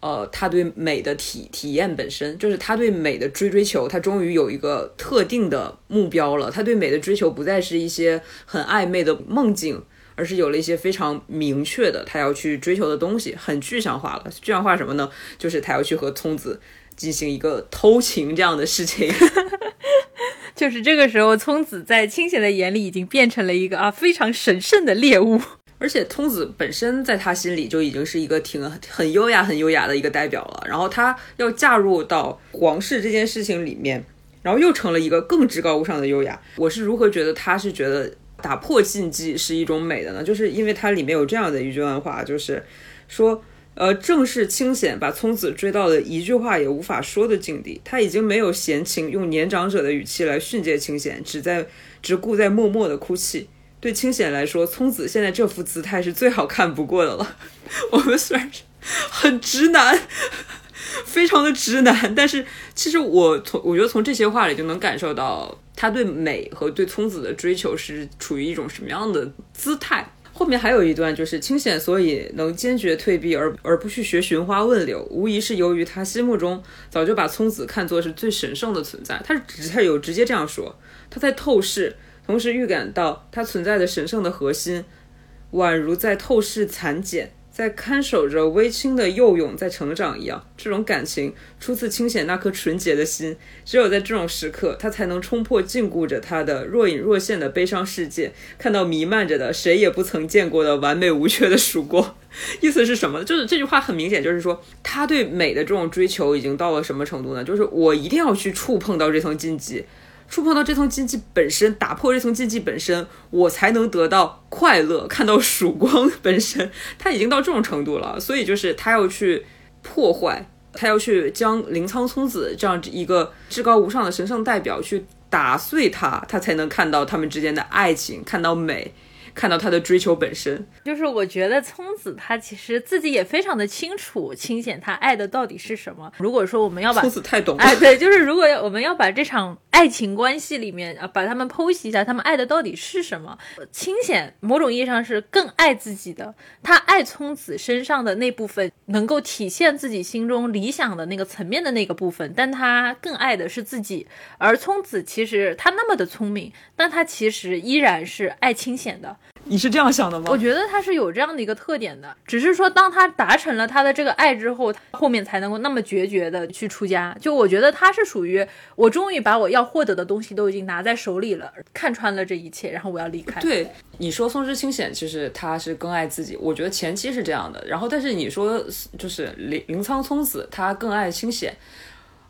呃，他对美的体体验本身就是他对美的追追求，他终于有一个特定的目标了。他对美的追求不再是一些很暧昧的梦境，而是有了一些非常明确的他要去追求的东西，很具象化了。具象化什么呢？就是他要去和聪子进行一个偷情这样的事情。就是这个时候，聪子在清闲的眼里已经变成了一个啊非常神圣的猎物。而且聪子本身在他心里就已经是一个挺很优雅、很优雅的一个代表了。然后他要嫁入到皇室这件事情里面，然后又成了一个更至高无上的优雅。我是如何觉得他是觉得打破禁忌是一种美的呢？就是因为它里面有这样的一句话，就是说，呃，正是清显把聪子追到了一句话也无法说的境地。他已经没有闲情用年长者的语气来训诫清显，只在只顾在默默的哭泣。对清显来说，聪子现在这副姿态是最好看不过的了。我们虽然是很直男，非常的直男，但是其实我从我觉得从这些话里就能感受到他对美和对聪子的追求是处于一种什么样的姿态。后面还有一段就是清显，所以能坚决退避而而不去学寻花问柳，无疑是由于他心目中早就把聪子看作是最神圣的存在。他是直他有直接这样说，他在透视。同时预感到他存在的神圣的核心，宛如在透视蚕茧，在看守着微青的幼蛹在成长一样。这种感情初次清显那颗纯洁的心。只有在这种时刻，他才能冲破禁锢着他的若隐若现的悲伤世界，看到弥漫着的谁也不曾见过的完美无缺的曙光。意思是什么？就是这句话很明显，就是说他对美的这种追求已经到了什么程度呢？就是我一定要去触碰到这层禁忌。触碰到这层禁忌本身，打破这层禁忌本身，我才能得到快乐，看到曙光本身。他已经到这种程度了，所以就是他要去破坏，他要去将临仓聪子这样一个至高无上的神圣代表去打碎他，他才能看到他们之间的爱情，看到美。看到他的追求本身，就是我觉得聪子他其实自己也非常的清楚清显他爱的到底是什么。如果说我们要把聪子太懂，哎，对，就是如果我们要把这场爱情关系里面啊，把他们剖析一下，他们爱的到底是什么？清显某种意义上是更爱自己的，他爱聪子身上的那部分能够体现自己心中理想的那个层面的那个部分，但他更爱的是自己。而聪子其实他那么的聪明，但他其实依然是爱清显的。你是这样想的吗？我觉得他是有这样的一个特点的，只是说当他达成了他的这个爱之后，后面才能够那么决绝的去出家。就我觉得他是属于我终于把我要获得的东西都已经拿在手里了，看穿了这一切，然后我要离开。对你说，松之清显其实他是更爱自己，我觉得前期是这样的。然后，但是你说就是林林仓聪子他更爱清显。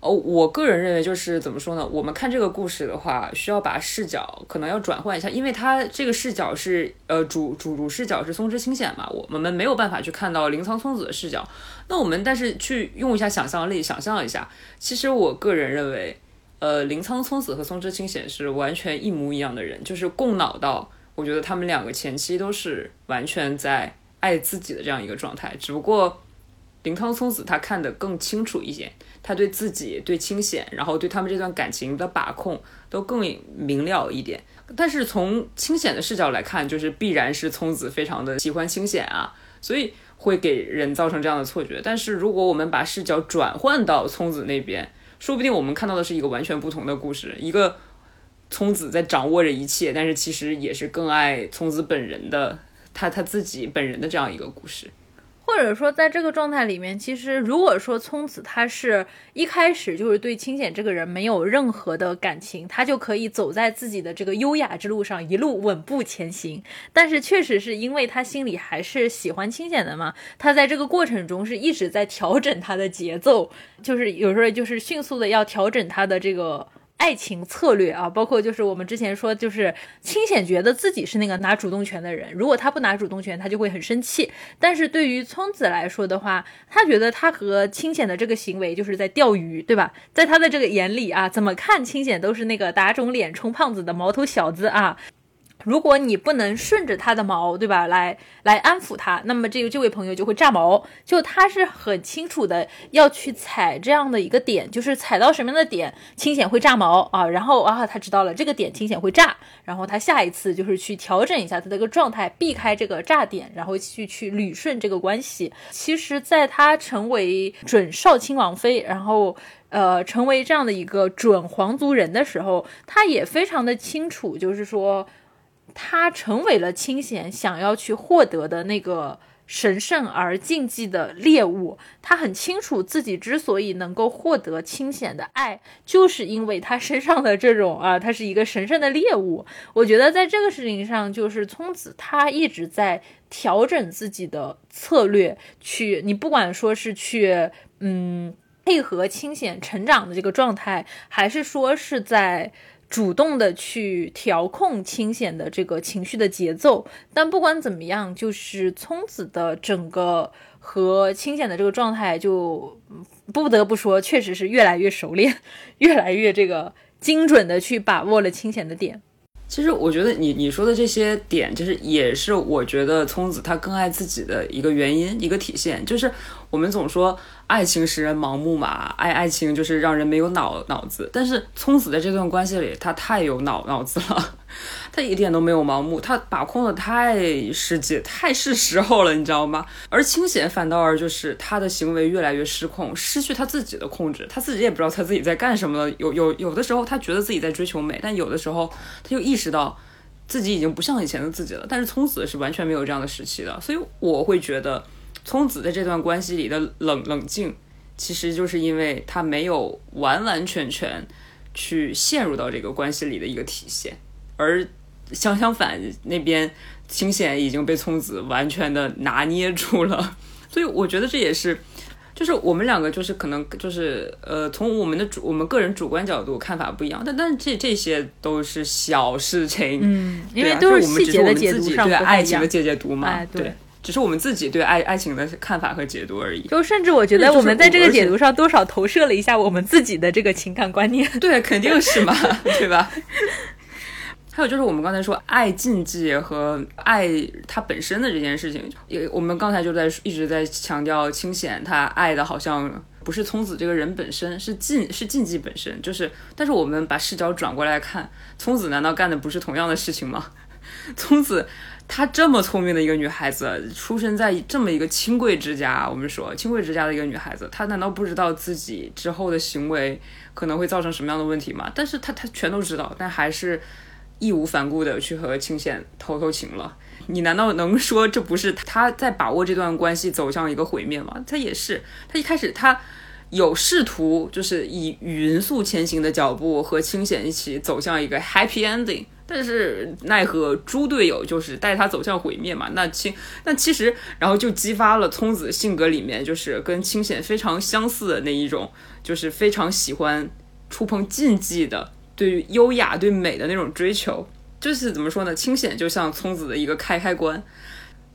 哦，我个人认为就是怎么说呢？我们看这个故事的话，需要把视角可能要转换一下，因为它这个视角是呃主主主视角是松之清显嘛，我们没有办法去看到林仓聪子的视角。那我们但是去用一下想象力，想象一下，其实我个人认为，呃，林仓聪子和松之清显是完全一模一样的人，就是共脑到，我觉得他们两个前期都是完全在爱自己的这样一个状态，只不过林仓聪子他看得更清楚一点。他对自己、对清显，然后对他们这段感情的把控都更明了一点。但是从清显的视角来看，就是必然是聪子非常的喜欢清显啊，所以会给人造成这样的错觉。但是如果我们把视角转换到聪子那边，说不定我们看到的是一个完全不同的故事：一个聪子在掌握着一切，但是其实也是更爱聪子本人的他他自己本人的这样一个故事。或者说，在这个状态里面，其实如果说聪子他是一开始就是对清显这个人没有任何的感情，他就可以走在自己的这个优雅之路上，一路稳步前行。但是，确实是因为他心里还是喜欢清显的嘛，他在这个过程中是一直在调整他的节奏，就是有时候就是迅速的要调整他的这个。爱情策略啊，包括就是我们之前说，就是清显觉得自己是那个拿主动权的人，如果他不拿主动权，他就会很生气。但是对于聪子来说的话，他觉得他和清显的这个行为就是在钓鱼，对吧？在他的这个眼里啊，怎么看清显都是那个打肿脸充胖子的毛头小子啊。如果你不能顺着他的毛，对吧，来来安抚他，那么这个这位朋友就会炸毛。就他是很清楚的要去踩这样的一个点，就是踩到什么样的点，清显会炸毛啊。然后啊，他知道了这个点清显会炸，然后他下一次就是去调整一下他的一个状态，避开这个炸点，然后去去捋顺这个关系。其实，在他成为准少卿王妃，然后。呃，成为这样的一个准皇族人的时候，他也非常的清楚，就是说，他成为了清显想要去获得的那个神圣而禁忌的猎物。他很清楚自己之所以能够获得清显的爱，就是因为他身上的这种啊，他是一个神圣的猎物。我觉得在这个事情上，就是聪子他一直在调整自己的策略，去你不管说是去嗯。配合清显成长的这个状态，还是说是在主动的去调控清显的这个情绪的节奏？但不管怎么样，就是聪子的整个和清显的这个状态，就不得不说，确实是越来越熟练，越来越这个精准的去把握了清显的点。其实我觉得你你说的这些点，就是也是我觉得聪子他更爱自己的一个原因，一个体现，就是我们总说。爱情使人盲目嘛，爱爱情就是让人没有脑脑子。但是聪子在这段关系里，他太有脑脑子了，他一点都没有盲目，他把控的太实际，太是时候了，你知道吗？而清显反倒而就是他的行为越来越失控，失去他自己的控制，他自己也不知道他自己在干什么了。有有有的时候他觉得自己在追求美，但有的时候他就意识到自己已经不像以前的自己了。但是聪子是完全没有这样的时期的，所以我会觉得。聪子的这段关系里的冷冷静，其实就是因为他没有完完全全去陷入到这个关系里的一个体现，而相相反，那边清显已经被聪子完全的拿捏住了，所以我觉得这也是，就是我们两个就是可能就是呃，从我们的主我们个人主观角度看法不一样，但但是这这些都是小事情，嗯，因为都是细节的解读上对爱情的解解读嘛，对。只是我们自己对爱爱情的看法和解读而已。就甚至我觉得我们在这个解读上多少投射了一下我们自己的这个情感观念。对，肯定是嘛，对吧？还有就是我们刚才说爱禁忌和爱它本身的这件事情，也我们刚才就在一直在强调清显他爱的好像不是聪子这个人本身，是禁是禁忌本身。就是，但是我们把视角转过来看，聪子难道干的不是同样的事情吗？聪子。她这么聪明的一个女孩子，出生在这么一个清贵之家，我们说清贵之家的一个女孩子，她难道不知道自己之后的行为可能会造成什么样的问题吗？但是她她全都知道，但还是义无反顾的去和清显偷偷情了。你难道能说这不是她在把握这段关系走向一个毁灭吗？她也是，她一开始她有试图就是以匀速前行的脚步和清显一起走向一个 happy ending。但是奈何猪队友就是带他走向毁灭嘛？那清那其实，然后就激发了聪子性格里面就是跟清显非常相似的那一种，就是非常喜欢触碰禁忌的，对于优雅、对美的那种追求。就是怎么说呢？清显就像聪子的一个开开关。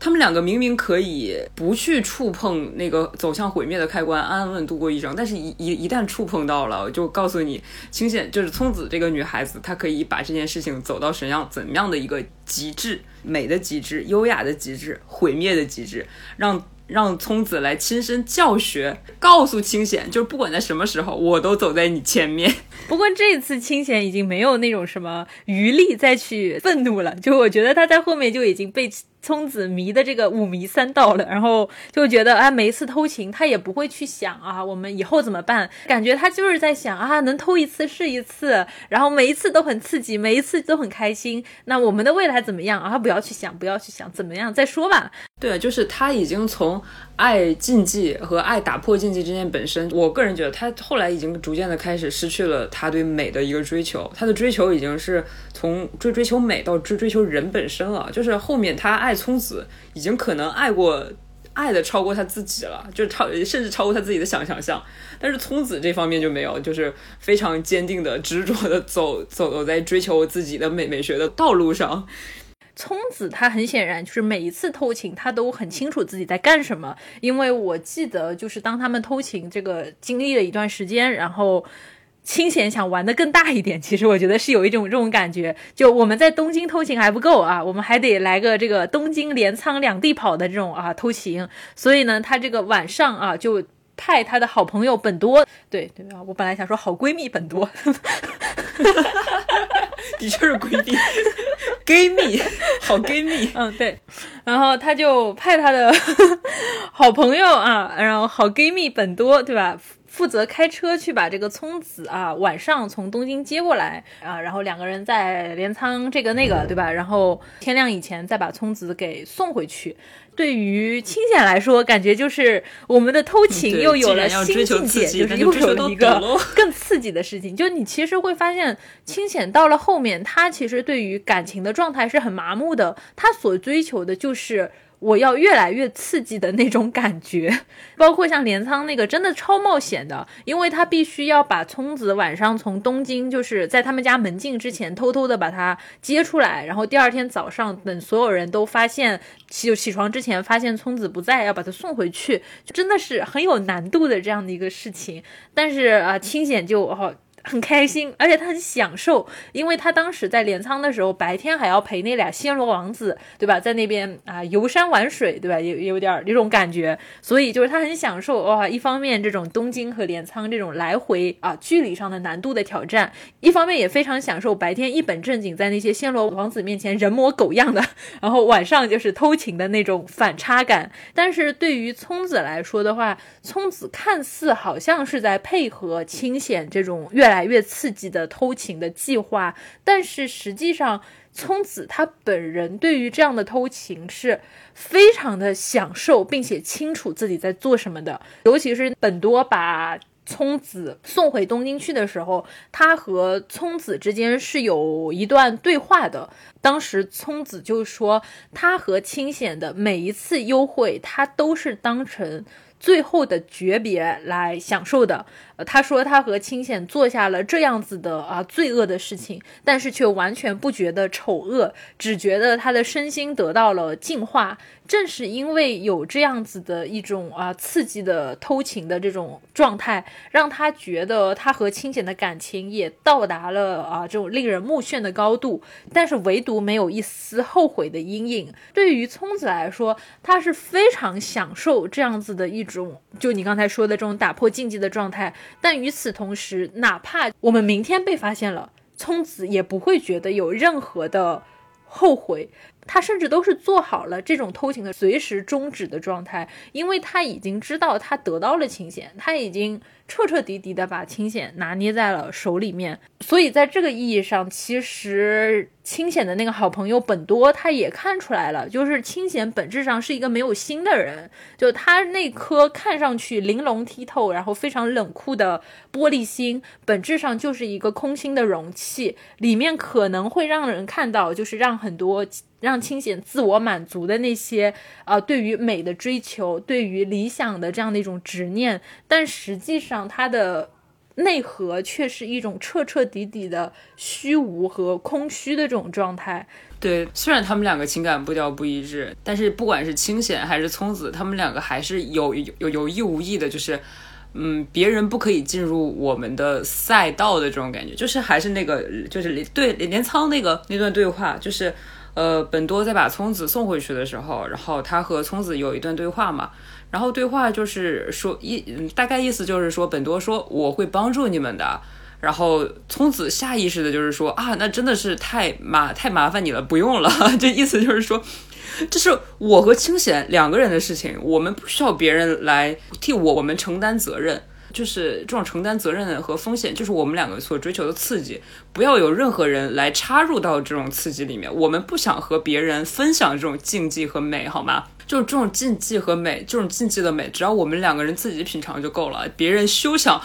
他们两个明明可以不去触碰那个走向毁灭的开关，安安稳稳度过一生，但是，一一一旦触碰到了，就告诉你，清显就是聪子这个女孩子，她可以把这件事情走到什么样、怎么样的一个极致，美的极致、优雅的极致、毁灭的极致，让让聪子来亲身教学，告诉清显，就是不管在什么时候，我都走在你前面。不过这次清显已经没有那种什么余力再去愤怒了，就我觉得他在后面就已经被。聪子迷的这个五迷三道了，然后就觉得啊，每一次偷情他也不会去想啊，我们以后怎么办？感觉他就是在想啊，能偷一次是一次，然后每一次都很刺激，每一次都很开心。那我们的未来怎么样啊？不要去想，不要去想，怎么样再说吧。对，就是他已经从爱禁忌和爱打破禁忌之间本身，我个人觉得他后来已经逐渐的开始失去了他对美的一个追求，他的追求已经是从追追求美到追追求人本身了，就是后面他爱。聪子已经可能爱过，爱的超过他自己了，就超甚至超过他自己的想想象。但是聪子这方面就没有，就是非常坚定的、执着的走走走在追求自己的美美学的道路上。聪子他很显然就是每一次偷情，他都很清楚自己在干什么。因为我记得，就是当他们偷情这个经历了一段时间，然后。清闲想玩的更大一点，其实我觉得是有一种这种感觉，就我们在东京偷情还不够啊，我们还得来个这个东京镰仓两地跑的这种啊偷情。所以呢，他这个晚上啊，就派她的好朋友本多，对对啊，我本来想说好闺蜜本多，的确是闺蜜，闺蜜，好闺蜜，嗯对，然后她就派她的好朋友啊，然后好闺蜜本多，对吧？负责开车去把这个聪子啊晚上从东京接过来啊，然后两个人在镰仓这个那个对吧？然后天亮以前再把聪子给送回去。对于清显来说，感觉就是我们的偷情又有了新境界，就是又有了一个更刺激的事情。就你其实会发现，清显到了后面，他其实对于感情的状态是很麻木的，他所追求的就是。我要越来越刺激的那种感觉，包括像镰仓那个真的超冒险的，因为他必须要把聪子晚上从东京，就是在他们家门禁之前偷偷的把他接出来，然后第二天早上等所有人都发现起起床之前发现聪子不在，要把他送回去，就真的是很有难度的这样的一个事情。但是啊，清显就哦。很开心，而且他很享受，因为他当时在镰仓的时候，白天还要陪那俩暹罗王子，对吧，在那边啊游山玩水，对吧，有有点那种感觉，所以就是他很享受哇。一方面这种东京和镰仓这种来回啊距离上的难度的挑战，一方面也非常享受白天一本正经在那些暹罗王子面前人模狗样的，然后晚上就是偷情的那种反差感。但是对于聪子来说的话，聪子看似好像是在配合清显这种越来越刺激的偷情的计划，但是实际上，聪子他本人对于这样的偷情是非常的享受，并且清楚自己在做什么的。尤其是本多把聪子送回东京去的时候，他和聪子之间是有一段对话的。当时聪子就说，他和清显的每一次幽会，他都是当成。最后的诀别来享受的。呃，他说他和清显做下了这样子的啊罪恶的事情，但是却完全不觉得丑恶，只觉得他的身心得到了净化。正是因为有这样子的一种啊刺激的偷情的这种状态，让他觉得他和清显的感情也到达了啊这种令人目眩的高度。但是唯独没有一丝后悔的阴影。对于聪子来说，他是非常享受这样子的一种，就你刚才说的这种打破禁忌的状态。但与此同时，哪怕我们明天被发现了，聪子也不会觉得有任何的后悔。他甚至都是做好了这种偷情的随时终止的状态，因为他已经知道他得到了清闲，他已经。彻彻底底的把清显拿捏在了手里面，所以在这个意义上，其实清显的那个好朋友本多他也看出来了，就是清显本质上是一个没有心的人，就他那颗看上去玲珑剔透，然后非常冷酷的玻璃心，本质上就是一个空心的容器，里面可能会让人看到，就是让很多。让清显自我满足的那些，呃，对于美的追求，对于理想的这样的一种执念，但实际上它的内核却是一种彻彻底底的虚无和空虚的这种状态。对，虽然他们两个情感步调不一致，但是不管是清显还是聪子，他们两个还是有有有意无意的，就是，嗯，别人不可以进入我们的赛道的这种感觉，就是还是那个，就是对连仓那个那段对话，就是。呃，本多在把聪子送回去的时候，然后他和聪子有一段对话嘛，然后对话就是说一大概意思就是说，本多说我会帮助你们的，然后聪子下意识的就是说啊，那真的是太麻太麻烦你了，不用了，这意思就是说，这是我和清显两个人的事情，我们不需要别人来替我我们承担责任。就是这种承担责任和风险，就是我们两个所追求的刺激。不要有任何人来插入到这种刺激里面。我们不想和别人分享这种禁忌和美，好吗？就是这种禁忌和美，这种禁忌的美，只要我们两个人自己品尝就够了。别人休想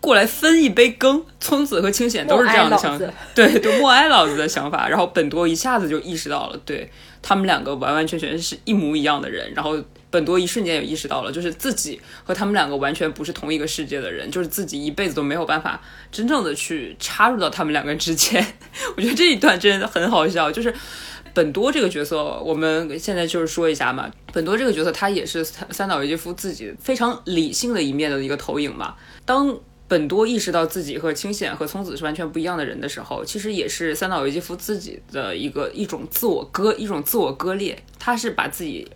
过来分一杯羹。聪子和清显都是这样的想法，对，都默哀老子的想法。然后本多一下子就意识到了，对他们两个完完全全是一模一样的人。然后。本多一瞬间也意识到了，就是自己和他们两个完全不是同一个世界的人，就是自己一辈子都没有办法真正的去插入到他们两个之间。我觉得这一段真的很好笑，就是本多这个角色，我们现在就是说一下嘛。本多这个角色，他也是三岛由纪夫自己非常理性的一面的一个投影嘛。当本多意识到自己和清显和聪子是完全不一样的人的时候，其实也是三岛由纪夫自己的一个一种自我割一种自我割裂，他是把自己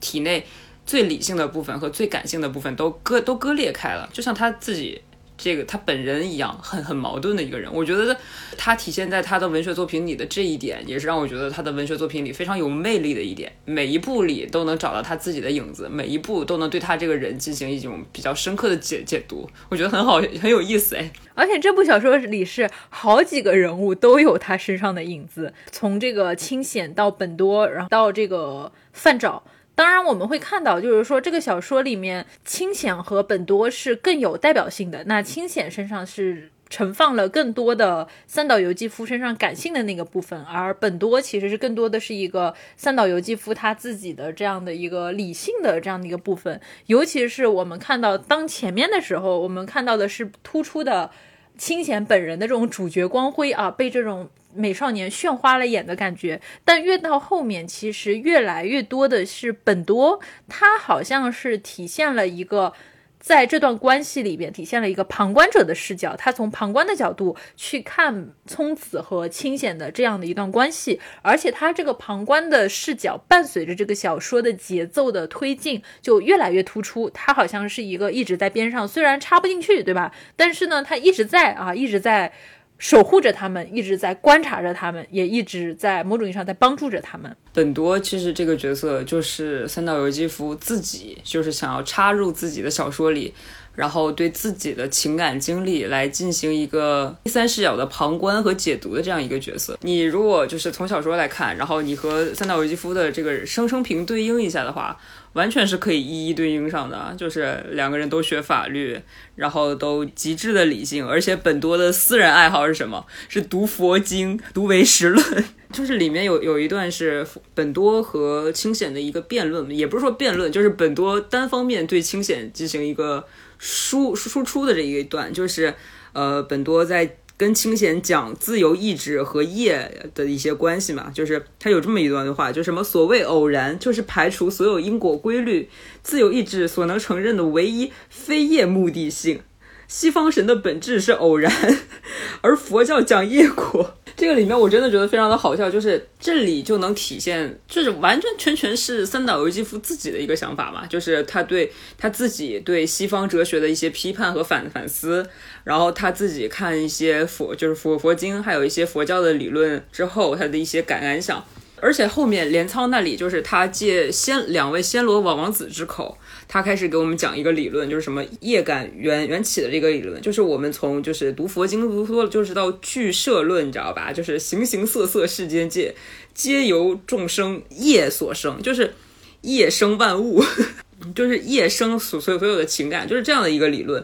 体内最理性的部分和最感性的部分都割都割裂开了，就像他自己。这个他本人一样很很矛盾的一个人，我觉得他体现在他的文学作品里的这一点，也是让我觉得他的文学作品里非常有魅力的一点。每一部里都能找到他自己的影子，每一部都能对他这个人进行一种比较深刻的解解读，我觉得很好，很有意思哎。而且这部小说里是好几个人物都有他身上的影子，从这个清显到本多，然后到这个范沼。当然，我们会看到，就是说这个小说里面，清显和本多是更有代表性的。那清显身上是盛放了更多的三岛由纪夫身上感性的那个部分，而本多其实是更多的是一个三岛由纪夫他自己的这样的一个理性的这样的一个部分。尤其是我们看到当前面的时候，我们看到的是突出的清显本人的这种主角光辉啊，被这种。美少年炫花了眼的感觉，但越到后面，其实越来越多的是本多，他好像是体现了一个。在这段关系里边，体现了一个旁观者的视角，他从旁观的角度去看聪子和清显的这样的一段关系，而且他这个旁观的视角伴随着这个小说的节奏的推进，就越来越突出。他好像是一个一直在边上，虽然插不进去，对吧？但是呢，他一直在啊，一直在。守护着他们，一直在观察着他们，也一直在某种意义上在帮助着他们。本多其实这个角色就是三岛由纪夫自己，就是想要插入自己的小说里，然后对自己的情感经历来进行一个第三视角的旁观和解读的这样一个角色。你如果就是从小说来看，然后你和三岛由纪夫的这个生生平对应一下的话。完全是可以一一对应上的，就是两个人都学法律，然后都极致的理性，而且本多的私人爱好是什么？是读佛经、读唯识论。就是里面有有一段是本多和清显的一个辩论，也不是说辩论，就是本多单方面对清显进行一个输输出的这一段，就是呃，本多在。跟清闲讲自由意志和业的一些关系嘛，就是他有这么一段话，就什么所谓偶然，就是排除所有因果规律，自由意志所能承认的唯一非业目的性。西方神的本质是偶然，而佛教讲业果。这个里面我真的觉得非常的好笑，就是这里就能体现，就是完完全全是三岛由纪夫自己的一个想法嘛，就是他对他自己对西方哲学的一些批判和反反思，然后他自己看一些佛，就是佛佛经，还有一些佛教的理论之后，他的一些感感想。而且后面镰仓那里就是他借仙两位仙罗王王子之口，他开始给我们讲一个理论，就是什么业感缘缘起的这个理论，就是我们从就是读佛经读多了，就是到俱舍论，你知道吧？就是形形色色世间界，皆由众生业所生，就是业生万物，就是业生所所有所有的情感，就是这样的一个理论。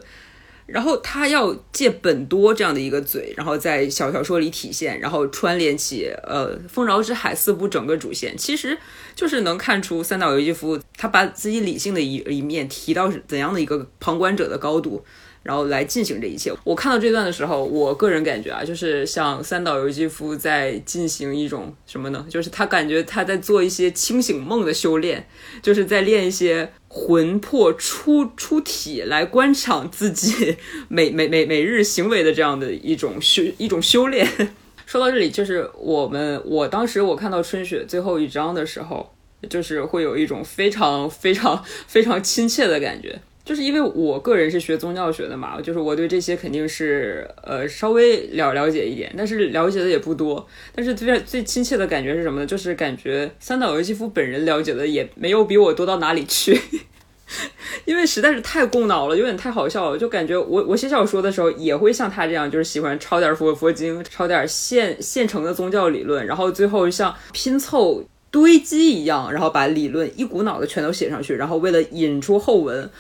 然后他要借本多这样的一个嘴，然后在小小说里体现，然后串联起呃《丰饶之海》四部整个主线，其实就是能看出三岛由纪夫他把自己理性的一一面提到怎样的一个旁观者的高度。然后来进行这一切。我看到这段的时候，我个人感觉啊，就是像三岛由纪夫在进行一种什么呢？就是他感觉他在做一些清醒梦的修炼，就是在练一些魂魄出出体来观赏自己 每每每每日行为的这样的一种修一种修炼。说到这里，就是我们我当时我看到春雪最后一章的时候，就是会有一种非常非常非常亲切的感觉。就是因为我个人是学宗教学的嘛，就是我对这些肯定是呃稍微了了解一点，但是了解的也不多。但是最最亲切的感觉是什么呢？就是感觉三岛由纪夫本人了解的也没有比我多到哪里去，因为实在是太供脑了，有点太好笑了。就感觉我我写小说的时候也会像他这样，就是喜欢抄点佛佛经，抄点现现成的宗教理论，然后最后像拼凑。堆积一样，然后把理论一股脑的全都写上去，然后为了引出后文，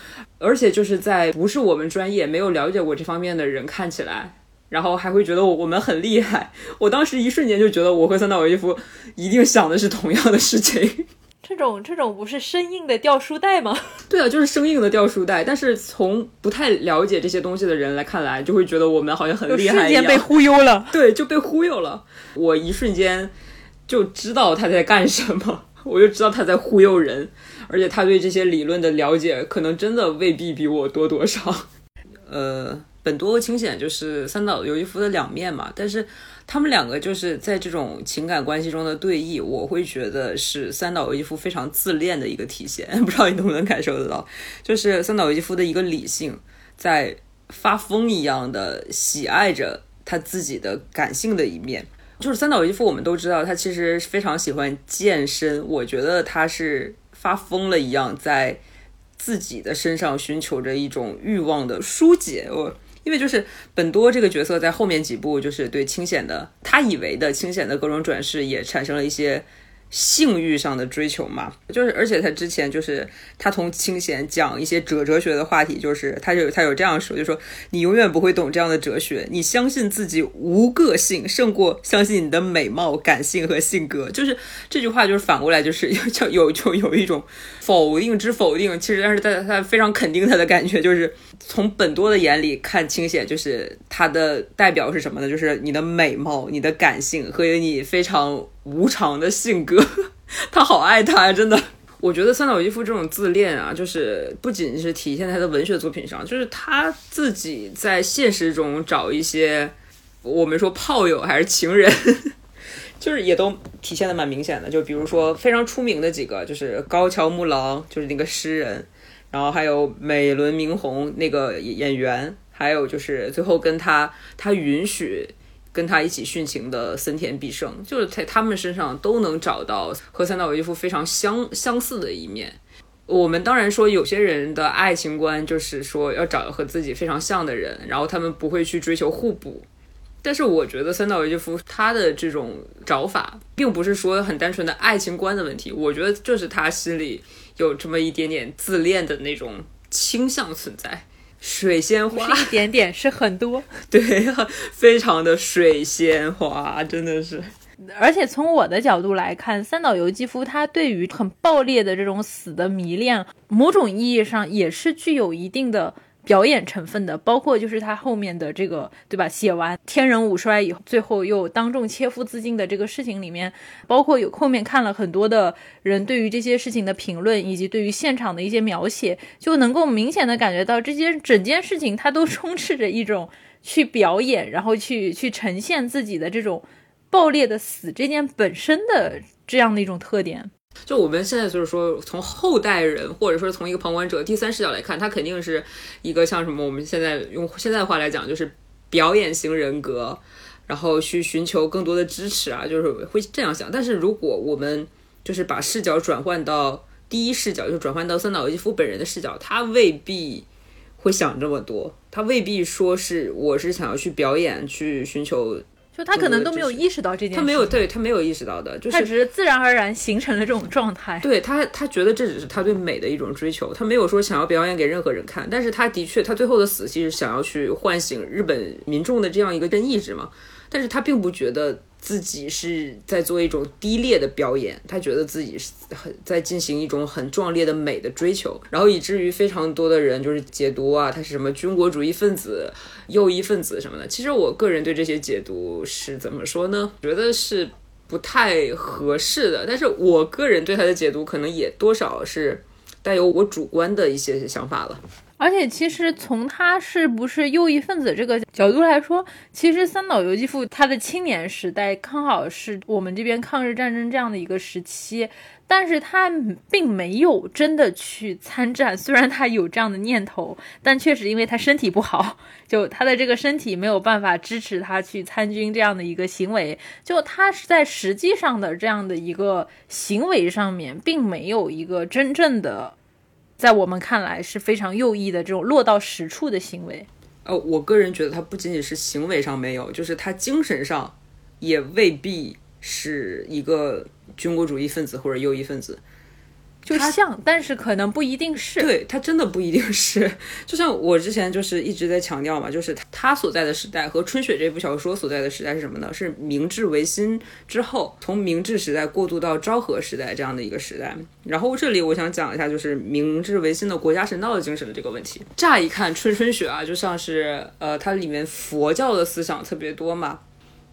而且就是在不是我们专业、没有了解过这方面的人看起来，然后还会觉得我我们很厉害。我当时一瞬间就觉得我和三岛由纪夫一定想的是同样的事情。这种这种不是生硬的掉书袋吗？对啊，就是生硬的掉书袋。但是从不太了解这些东西的人来看来，就会觉得我们好像很厉害一样。瞬间被忽悠了，对，就被忽悠了。我一瞬间。就知道他在干什么，我就知道他在忽悠人，而且他对这些理论的了解可能真的未必比我多多少。呃，本多和清显就是三岛由纪夫的两面嘛，但是他们两个就是在这种情感关系中的对弈，我会觉得是三岛由纪夫非常自恋的一个体现。不知道你能不能感受得到，就是三岛由纪夫的一个理性在发疯一样的喜爱着他自己的感性的一面。就是三岛由纪夫，我们都知道他其实非常喜欢健身，我觉得他是发疯了一样在。自己的身上寻求着一种欲望的疏解，我因为就是本多这个角色在后面几部就是对清显的他以为的清显的各种转世也产生了一些。性欲上的追求嘛，就是而且他之前就是他同清闲讲一些哲哲学的话题，就是他有他有这样说，就说你永远不会懂这样的哲学，你相信自己无个性胜过相信你的美貌、感性和性格，就是这句话就是反过来就是 叫有就有一种否定之否定，其实但是他他非常肯定他的感觉，就是从本多的眼里看清闲，就是他的代表是什么呢？就是你的美貌、你的感性和你非常。无常的性格，他好爱他呀！真的，我觉得三岛由夫这种自恋啊，就是不仅是体现在他的文学作品上，就是他自己在现实中找一些我们说炮友还是情人，就是也都体现的蛮明显的。就比如说非常出名的几个，就是高桥木郎，就是那个诗人，然后还有美轮明宏那个演员，还有就是最后跟他他允许。跟他一起殉情的森田必胜，就是在他们身上都能找到和三岛由纪夫非常相相似的一面。我们当然说，有些人的爱情观就是说要找和自己非常像的人，然后他们不会去追求互补。但是我觉得三岛由纪夫他的这种找法，并不是说很单纯的爱情观的问题，我觉得就是他心里有这么一点点自恋的那种倾向存在。水仙花一点点是很多，对，非常的水仙花，真的是。而且从我的角度来看，三岛由纪夫他对于很爆裂的这种死的迷恋，某种意义上也是具有一定的。表演成分的，包括就是他后面的这个，对吧？写完天人五衰以后，最后又当众切腹自尽的这个事情里面，包括有后面看了很多的人对于这些事情的评论，以及对于现场的一些描写，就能够明显的感觉到这些整件事情，它都充斥着一种去表演，然后去去呈现自己的这种爆裂的死这件本身的这样的一种特点。就我们现在就是说，从后代人或者说从一个旁观者第三视角来看，他肯定是一个像什么？我们现在用现在的话来讲，就是表演型人格，然后去寻求更多的支持啊，就是会这样想。但是如果我们就是把视角转换到第一视角，就转换到三岛由纪夫本人的视角，他未必会想这么多，他未必说是我是想要去表演，去寻求。就他可能都没有意识到这件，他没有对他没有意识到的，就是他只是自然而然形成了这种状态。对他，他觉得这只是他对美的一种追求，他没有说想要表演给任何人看。但是他的确，他最后的死其实想要去唤醒日本民众的这样一个真意志嘛。但是他并不觉得。自己是在做一种低劣的表演，他觉得自己是很在进行一种很壮烈的美的追求，然后以至于非常多的人就是解读啊，他是什么军国主义分子、右翼分子什么的。其实我个人对这些解读是怎么说呢？觉得是不太合适的。但是我个人对他的解读可能也多少是带有我主观的一些想法了。而且，其实从他是不是右翼分子这个角度来说，其实三岛由纪夫他的青年时代刚好是我们这边抗日战争这样的一个时期，但是他并没有真的去参战。虽然他有这样的念头，但确实因为他身体不好，就他的这个身体没有办法支持他去参军这样的一个行为。就他是在实际上的这样的一个行为上面，并没有一个真正的。在我们看来是非常右翼的这种落到实处的行为。呃，我个人觉得他不仅仅是行为上没有，就是他精神上也未必是一个军国主义分子或者右翼分子。就像，但是可能不一定是。对它真的不一定是。就像我之前就是一直在强调嘛，就是他所在的时代和《春雪》这部小说所在的时代是什么呢？是明治维新之后，从明治时代过渡到昭和时代这样的一个时代。然后这里我想讲一下，就是明治维新的国家神道的精神的这个问题。乍一看《春春雪》啊，就像是呃，它里面佛教的思想特别多嘛。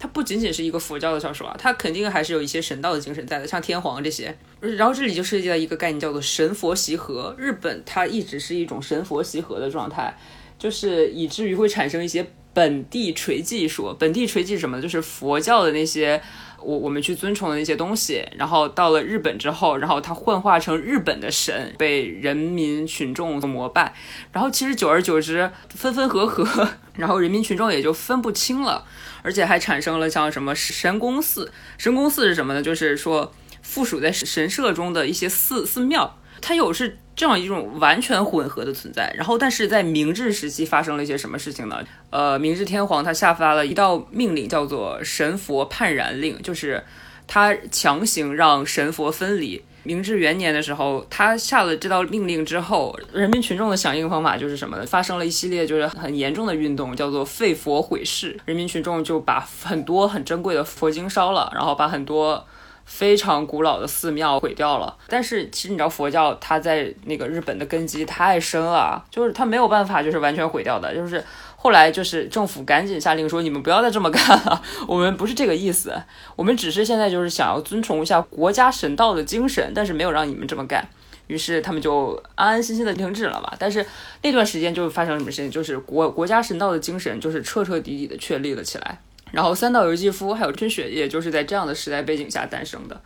它不仅仅是一个佛教的小说啊，它肯定还是有一些神道的精神在的，像天皇这些。然后这里就涉及到一个概念，叫做神佛习合。日本它一直是一种神佛习合的状态，就是以至于会产生一些本地垂迹说。本地垂迹什么呢？就是佛教的那些我我们去尊崇的那些东西，然后到了日本之后，然后它幻化成日本的神，被人民群众所膜拜。然后其实久而久之，分分合合，然后人民群众也就分不清了，而且还产生了像什么神宫寺。神宫寺是什么呢？就是说附属在神社中的一些寺寺庙。它有是这样一种完全混合的存在，然后但是在明治时期发生了一些什么事情呢？呃，明治天皇他下发了一道命令，叫做神佛判然令，就是他强行让神佛分离。明治元年的时候，他下了这道命令之后，人民群众的响应方法就是什么呢？发生了一系列就是很严重的运动，叫做废佛毁释。人民群众就把很多很珍贵的佛经烧了，然后把很多。非常古老的寺庙毁掉了，但是其实你知道佛教它在那个日本的根基太深了，就是它没有办法就是完全毁掉的。就是后来就是政府赶紧下令说你们不要再这么干了，我们不是这个意思，我们只是现在就是想要遵从一下国家神道的精神，但是没有让你们这么干。于是他们就安安心心的停止了吧。但是那段时间就发生什么事情，就是国 国家神道的精神就是彻彻底底的确立了起来。然后三岛由纪夫还有春雪，也就是在这样的时代背景下诞生的。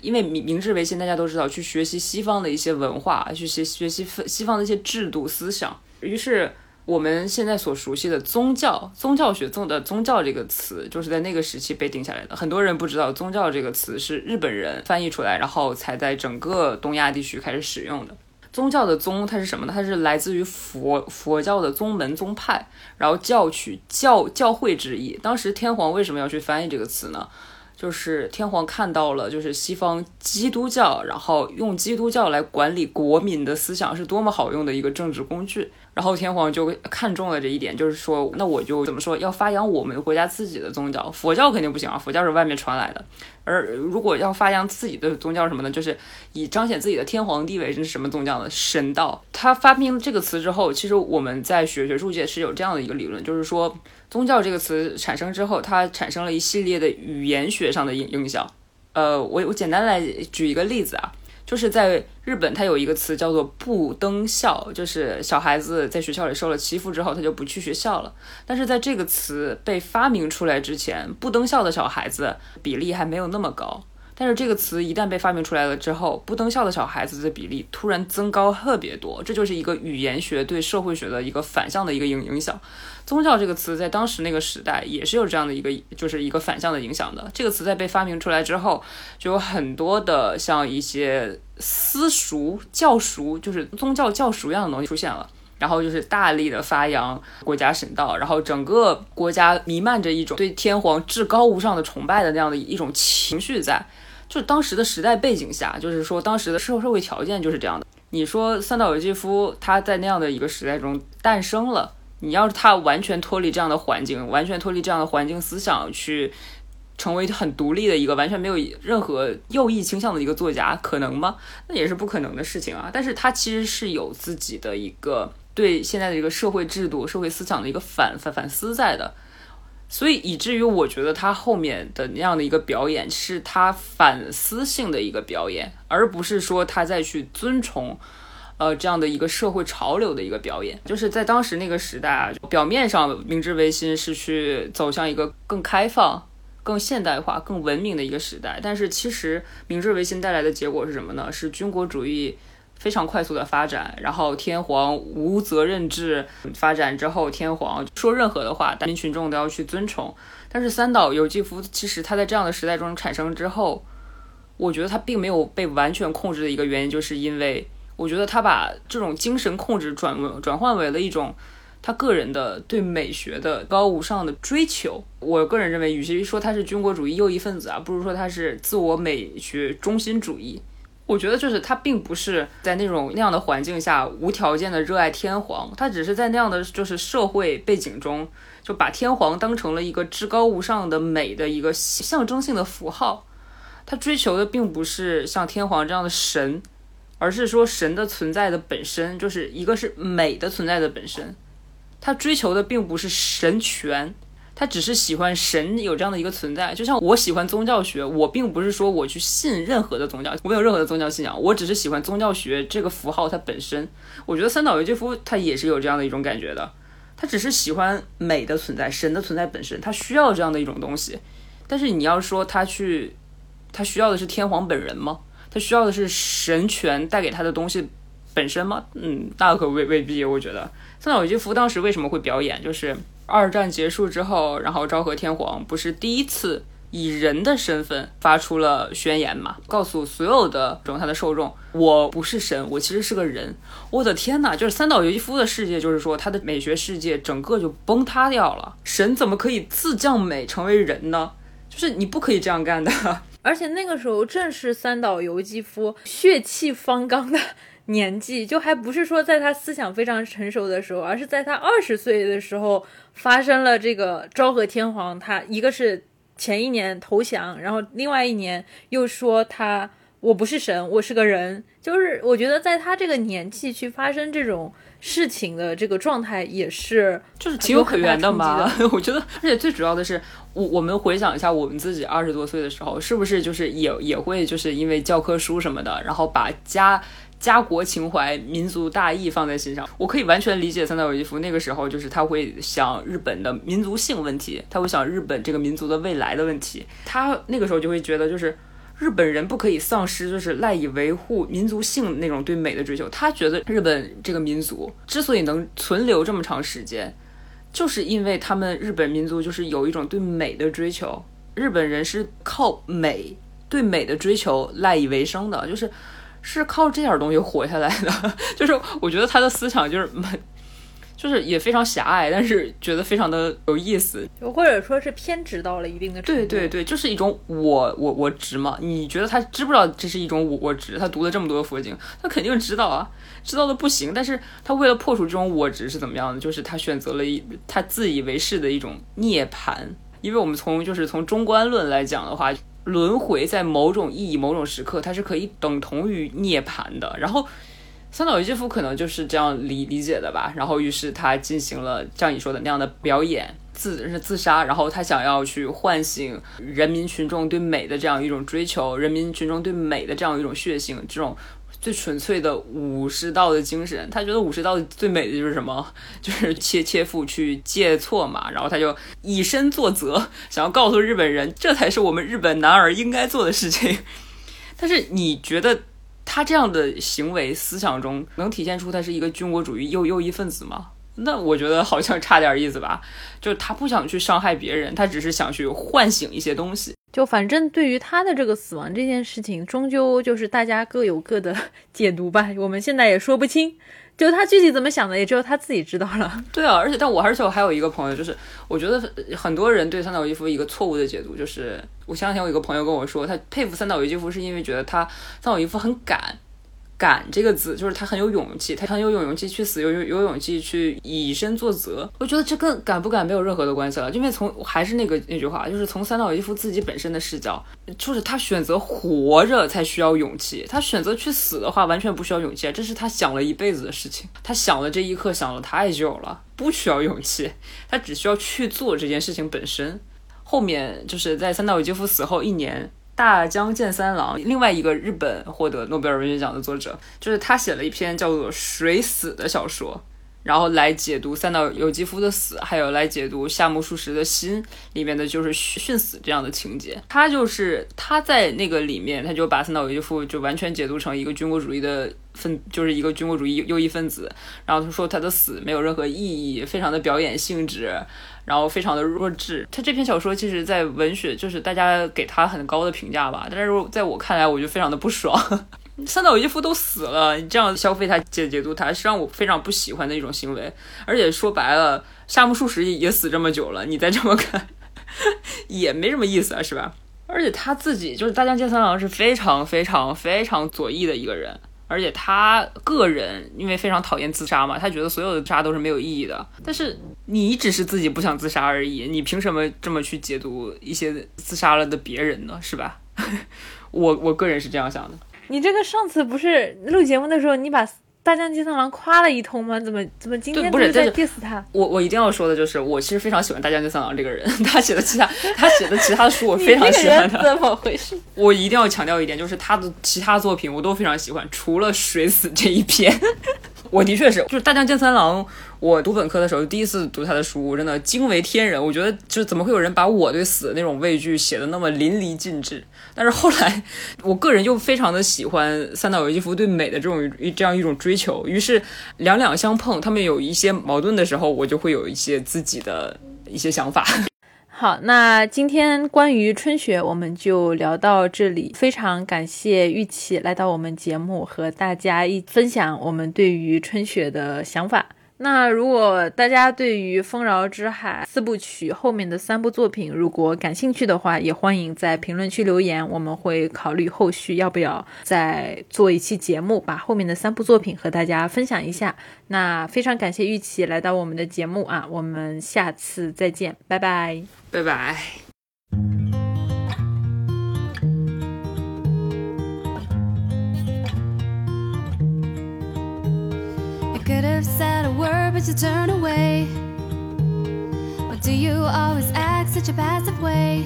因为明明治维新，大家都知道去学习西方的一些文化，去学学习西方的一些制度思想。于是我们现在所熟悉的宗教、宗教学宗的宗教这个词，就是在那个时期被定下来的。很多人不知道，宗教这个词是日本人翻译出来，然后才在整个东亚地区开始使用的。宗教的宗，它是什么呢？它是来自于佛佛教的宗门宗派，然后教取教教会之意。当时天皇为什么要去翻译这个词呢？就是天皇看到了，就是西方基督教，然后用基督教来管理国民的思想是多么好用的一个政治工具。然后天皇就看中了这一点，就是说，那我就怎么说，要发扬我们国家自己的宗教，佛教肯定不行啊，佛教是外面传来的。而如果要发扬自己的宗教什么呢？就是以彰显自己的天皇地位，这是什么宗教呢？神道。他发明了这个词之后，其实我们在学学术界是有这样的一个理论，就是说，宗教这个词产生之后，它产生了一系列的语言学上的影影响。呃，我我简单来举一个例子啊。就是在日本，它有一个词叫做“不登校”，就是小孩子在学校里受了欺负之后，他就不去学校了。但是在这个词被发明出来之前，不登校的小孩子比例还没有那么高。但是这个词一旦被发明出来了之后，不登校的小孩子的比例突然增高特别多，这就是一个语言学对社会学的一个反向的一个影影响。宗教这个词在当时那个时代也是有这样的一个，就是一个反向的影响的。这个词在被发明出来之后，就有很多的像一些私塾、教塾，就是宗教教塾一样的东西出现了，然后就是大力的发扬国家神道，然后整个国家弥漫着一种对天皇至高无上的崇拜的那样的一种情绪在。就当时的时代背景下，就是说当时的社社会条件就是这样的。你说三岛由纪夫他在那样的一个时代中诞生了，你要是他完全脱离这样的环境，完全脱离这样的环境思想，去成为很独立的一个完全没有任何右翼倾向的一个作家，可能吗？那也是不可能的事情啊。但是他其实是有自己的一个对现在的一个社会制度、社会思想的一个反反反思在的。所以以至于我觉得他后面的那样的一个表演是他反思性的一个表演，而不是说他在去尊崇，呃这样的一个社会潮流的一个表演。就是在当时那个时代啊，表面上明治维新是去走向一个更开放、更现代化、更文明的一个时代，但是其实明治维新带来的结果是什么呢？是军国主义。非常快速的发展，然后天皇无责任制发展之后，天皇说任何的话，人民群众都要去遵从。但是三岛由纪夫其实他在这样的时代中产生之后，我觉得他并没有被完全控制的一个原因，就是因为我觉得他把这种精神控制转转换为了一种他个人的对美学的高无上的追求。我个人认为，与其说他是军国主义右翼分子啊，不如说他是自我美学中心主义。我觉得就是他并不是在那种那样的环境下无条件的热爱天皇，他只是在那样的就是社会背景中，就把天皇当成了一个至高无上的美的一个象征性的符号。他追求的并不是像天皇这样的神，而是说神的存在的本身就是一个是美的存在的本身。他追求的并不是神权。他只是喜欢神有这样的一个存在，就像我喜欢宗教学，我并不是说我去信任何的宗教，我没有任何的宗教信仰，我只是喜欢宗教学这个符号它本身。我觉得三岛由纪夫他也是有这样的一种感觉的，他只是喜欢美的存在，神的存在本身，他需要这样的一种东西。但是你要说他去，他需要的是天皇本人吗？他需要的是神权带给他的东西本身吗？嗯，大可未未必。我觉得三岛由纪夫当时为什么会表演，就是二战结束之后，然后昭和天皇不是第一次。以人的身份发出了宣言嘛，告诉所有的他的受众，我不是神，我其实是个人。我的天哪，就是三岛由纪夫的世界，就是说他的美学世界整个就崩塌掉了。神怎么可以自降美成为人呢？就是你不可以这样干的。而且那个时候正是三岛由纪夫血气方刚的年纪，就还不是说在他思想非常成熟的时候，而是在他二十岁的时候发生了这个昭和天皇，他一个是。前一年投降，然后另外一年又说他我不是神，我是个人。就是我觉得在他这个年纪去发生这种事情的这个状态，也是就是情有可原的嘛。我觉得，而且最主要的是，我我们回想一下我们自己二十多岁的时候，是不是就是也也会就是因为教科书什么的，然后把家。家国情怀、民族大义放在心上，我可以完全理解三岛由纪夫那个时候，就是他会想日本的民族性问题，他会想日本这个民族的未来的问题。他那个时候就会觉得，就是日本人不可以丧失，就是赖以维护民族性那种对美的追求。他觉得日本这个民族之所以能存留这么长时间，就是因为他们日本民族就是有一种对美的追求，日本人是靠美对美的追求赖以为生的，就是。是靠这点东西活下来的，就是我觉得他的思想就是蛮，就是也非常狭隘，但是觉得非常的有意思，或者说是偏执到了一定的程度。对对对，就是一种我我我执嘛。你觉得他知不知道这是一种我我执？他读了这么多佛经，他肯定知道啊，知道的不行。但是他为了破除这种我执是怎么样的？就是他选择了一他自以为是的一种涅槃。因为我们从就是从中观论来讲的话。轮回在某种意义、某种时刻，它是可以等同于涅槃的。然后，三岛由纪夫可能就是这样理理解的吧。然后，于是他进行了像你说的那样的表演，自是自杀。然后他想要去唤醒人民群众对美的这样一种追求，人民群众对美的这样一种血性，这种。最纯粹的武士道的精神，他觉得武士道最美的就是什么？就是切切腹去借错嘛，然后他就以身作则，想要告诉日本人，这才是我们日本男儿应该做的事情。但是你觉得他这样的行为思想中能体现出他是一个军国主义右右翼分子吗？那我觉得好像差点意思吧，就他不想去伤害别人，他只是想去唤醒一些东西。就反正对于他的这个死亡这件事情，终究就是大家各有各的解读吧，我们现在也说不清。就他具体怎么想的，也只有他自己知道了。对啊，而且但我而且我还有一个朋友，就是我觉得很多人对三岛由纪夫一个错误的解读，就是我前两天我一个朋友跟我说，他佩服三岛由纪夫是因为觉得他三岛由纪夫很敢。敢这个字，就是他很有勇气，他很有勇气去死，有有有勇气去以身作则。我觉得这跟敢不敢没有任何的关系了，因为从还是那个那句话，就是从三岛由纪夫自己本身的视角，就是他选择活着才需要勇气，他选择去死的话完全不需要勇气，这是他想了一辈子的事情，他想了这一刻想了太久了，不需要勇气，他只需要去做这件事情本身。后面就是在三岛由纪夫死后一年。大江健三郎，另外一个日本获得诺贝尔文学奖的作者，就是他写了一篇叫做《水死》的小说，然后来解读三岛由纪夫的死，还有来解读夏目漱石的心里面的就是殉死这样的情节。他就是他在那个里面，他就把三岛由纪夫就完全解读成一个军国主义的分，就是一个军国主义右翼分子。然后他说他的死没有任何意义，非常的表演性质。然后非常的弱智，他这篇小说其实，在文学就是大家给他很高的评价吧，但是在我看来，我就非常的不爽。三岛由纪夫都死了，你这样消费他解解读他，是让我非常不喜欢的一种行为。而且说白了，夏目漱石也死这么久了，你再这么看，也没什么意思啊，是吧？而且他自己就是大江健三郎是非常非常非常左翼的一个人。而且他个人因为非常讨厌自杀嘛，他觉得所有的自杀都是没有意义的。但是你只是自己不想自杀而已，你凭什么这么去解读一些自杀了的别人呢？是吧？我我个人是这样想的。你这个上次不是录节目的时候，你把。大将金三郎夸了一通吗？怎么怎么今天不是在 diss 他？我我一定要说的就是，我其实非常喜欢大将军三郎这个人，他写的其他他写的其他的书我非常喜欢他。怎么回事？我一定要强调一点，就是他的其他作品我都非常喜欢，除了《水死》这一篇。我的确是，就是大江健三郎。我读本科的时候，第一次读他的书，真的惊为天人。我觉得，就怎么会有人把我对死的那种畏惧写的那么淋漓尽致？但是后来，我个人又非常的喜欢三岛由纪夫对美的这种这样一种追求，于是两两相碰，他们有一些矛盾的时候，我就会有一些自己的一些想法。好，那今天关于春雪，我们就聊到这里。非常感谢玉琪来到我们节目，和大家一分享我们对于春雪的想法。那如果大家对于《丰饶之海》四部曲后面的三部作品如果感兴趣的话，也欢迎在评论区留言，我们会考虑后续要不要再做一期节目，把后面的三部作品和大家分享一下。那非常感谢玉琪来到我们的节目啊，我们下次再见，拜拜，拜拜。could have said a word, but you turn away. Why do you always act such a passive way?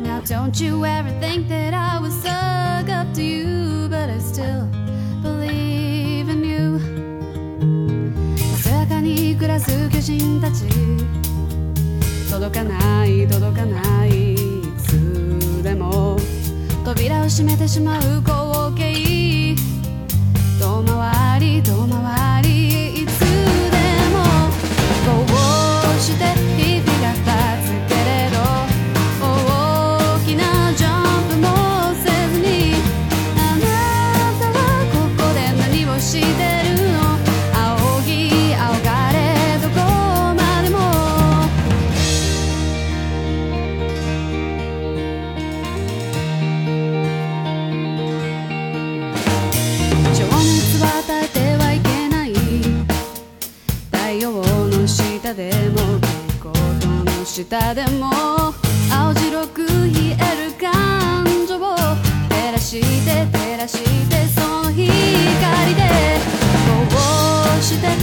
Now, don't you ever think that I would suck up to you, but I still believe in you. さやかに暮らす巨人たち届かない届かないいつでも扉を閉めてしまう 下でも青白く冷える感情を照らして照らしてその光でこうして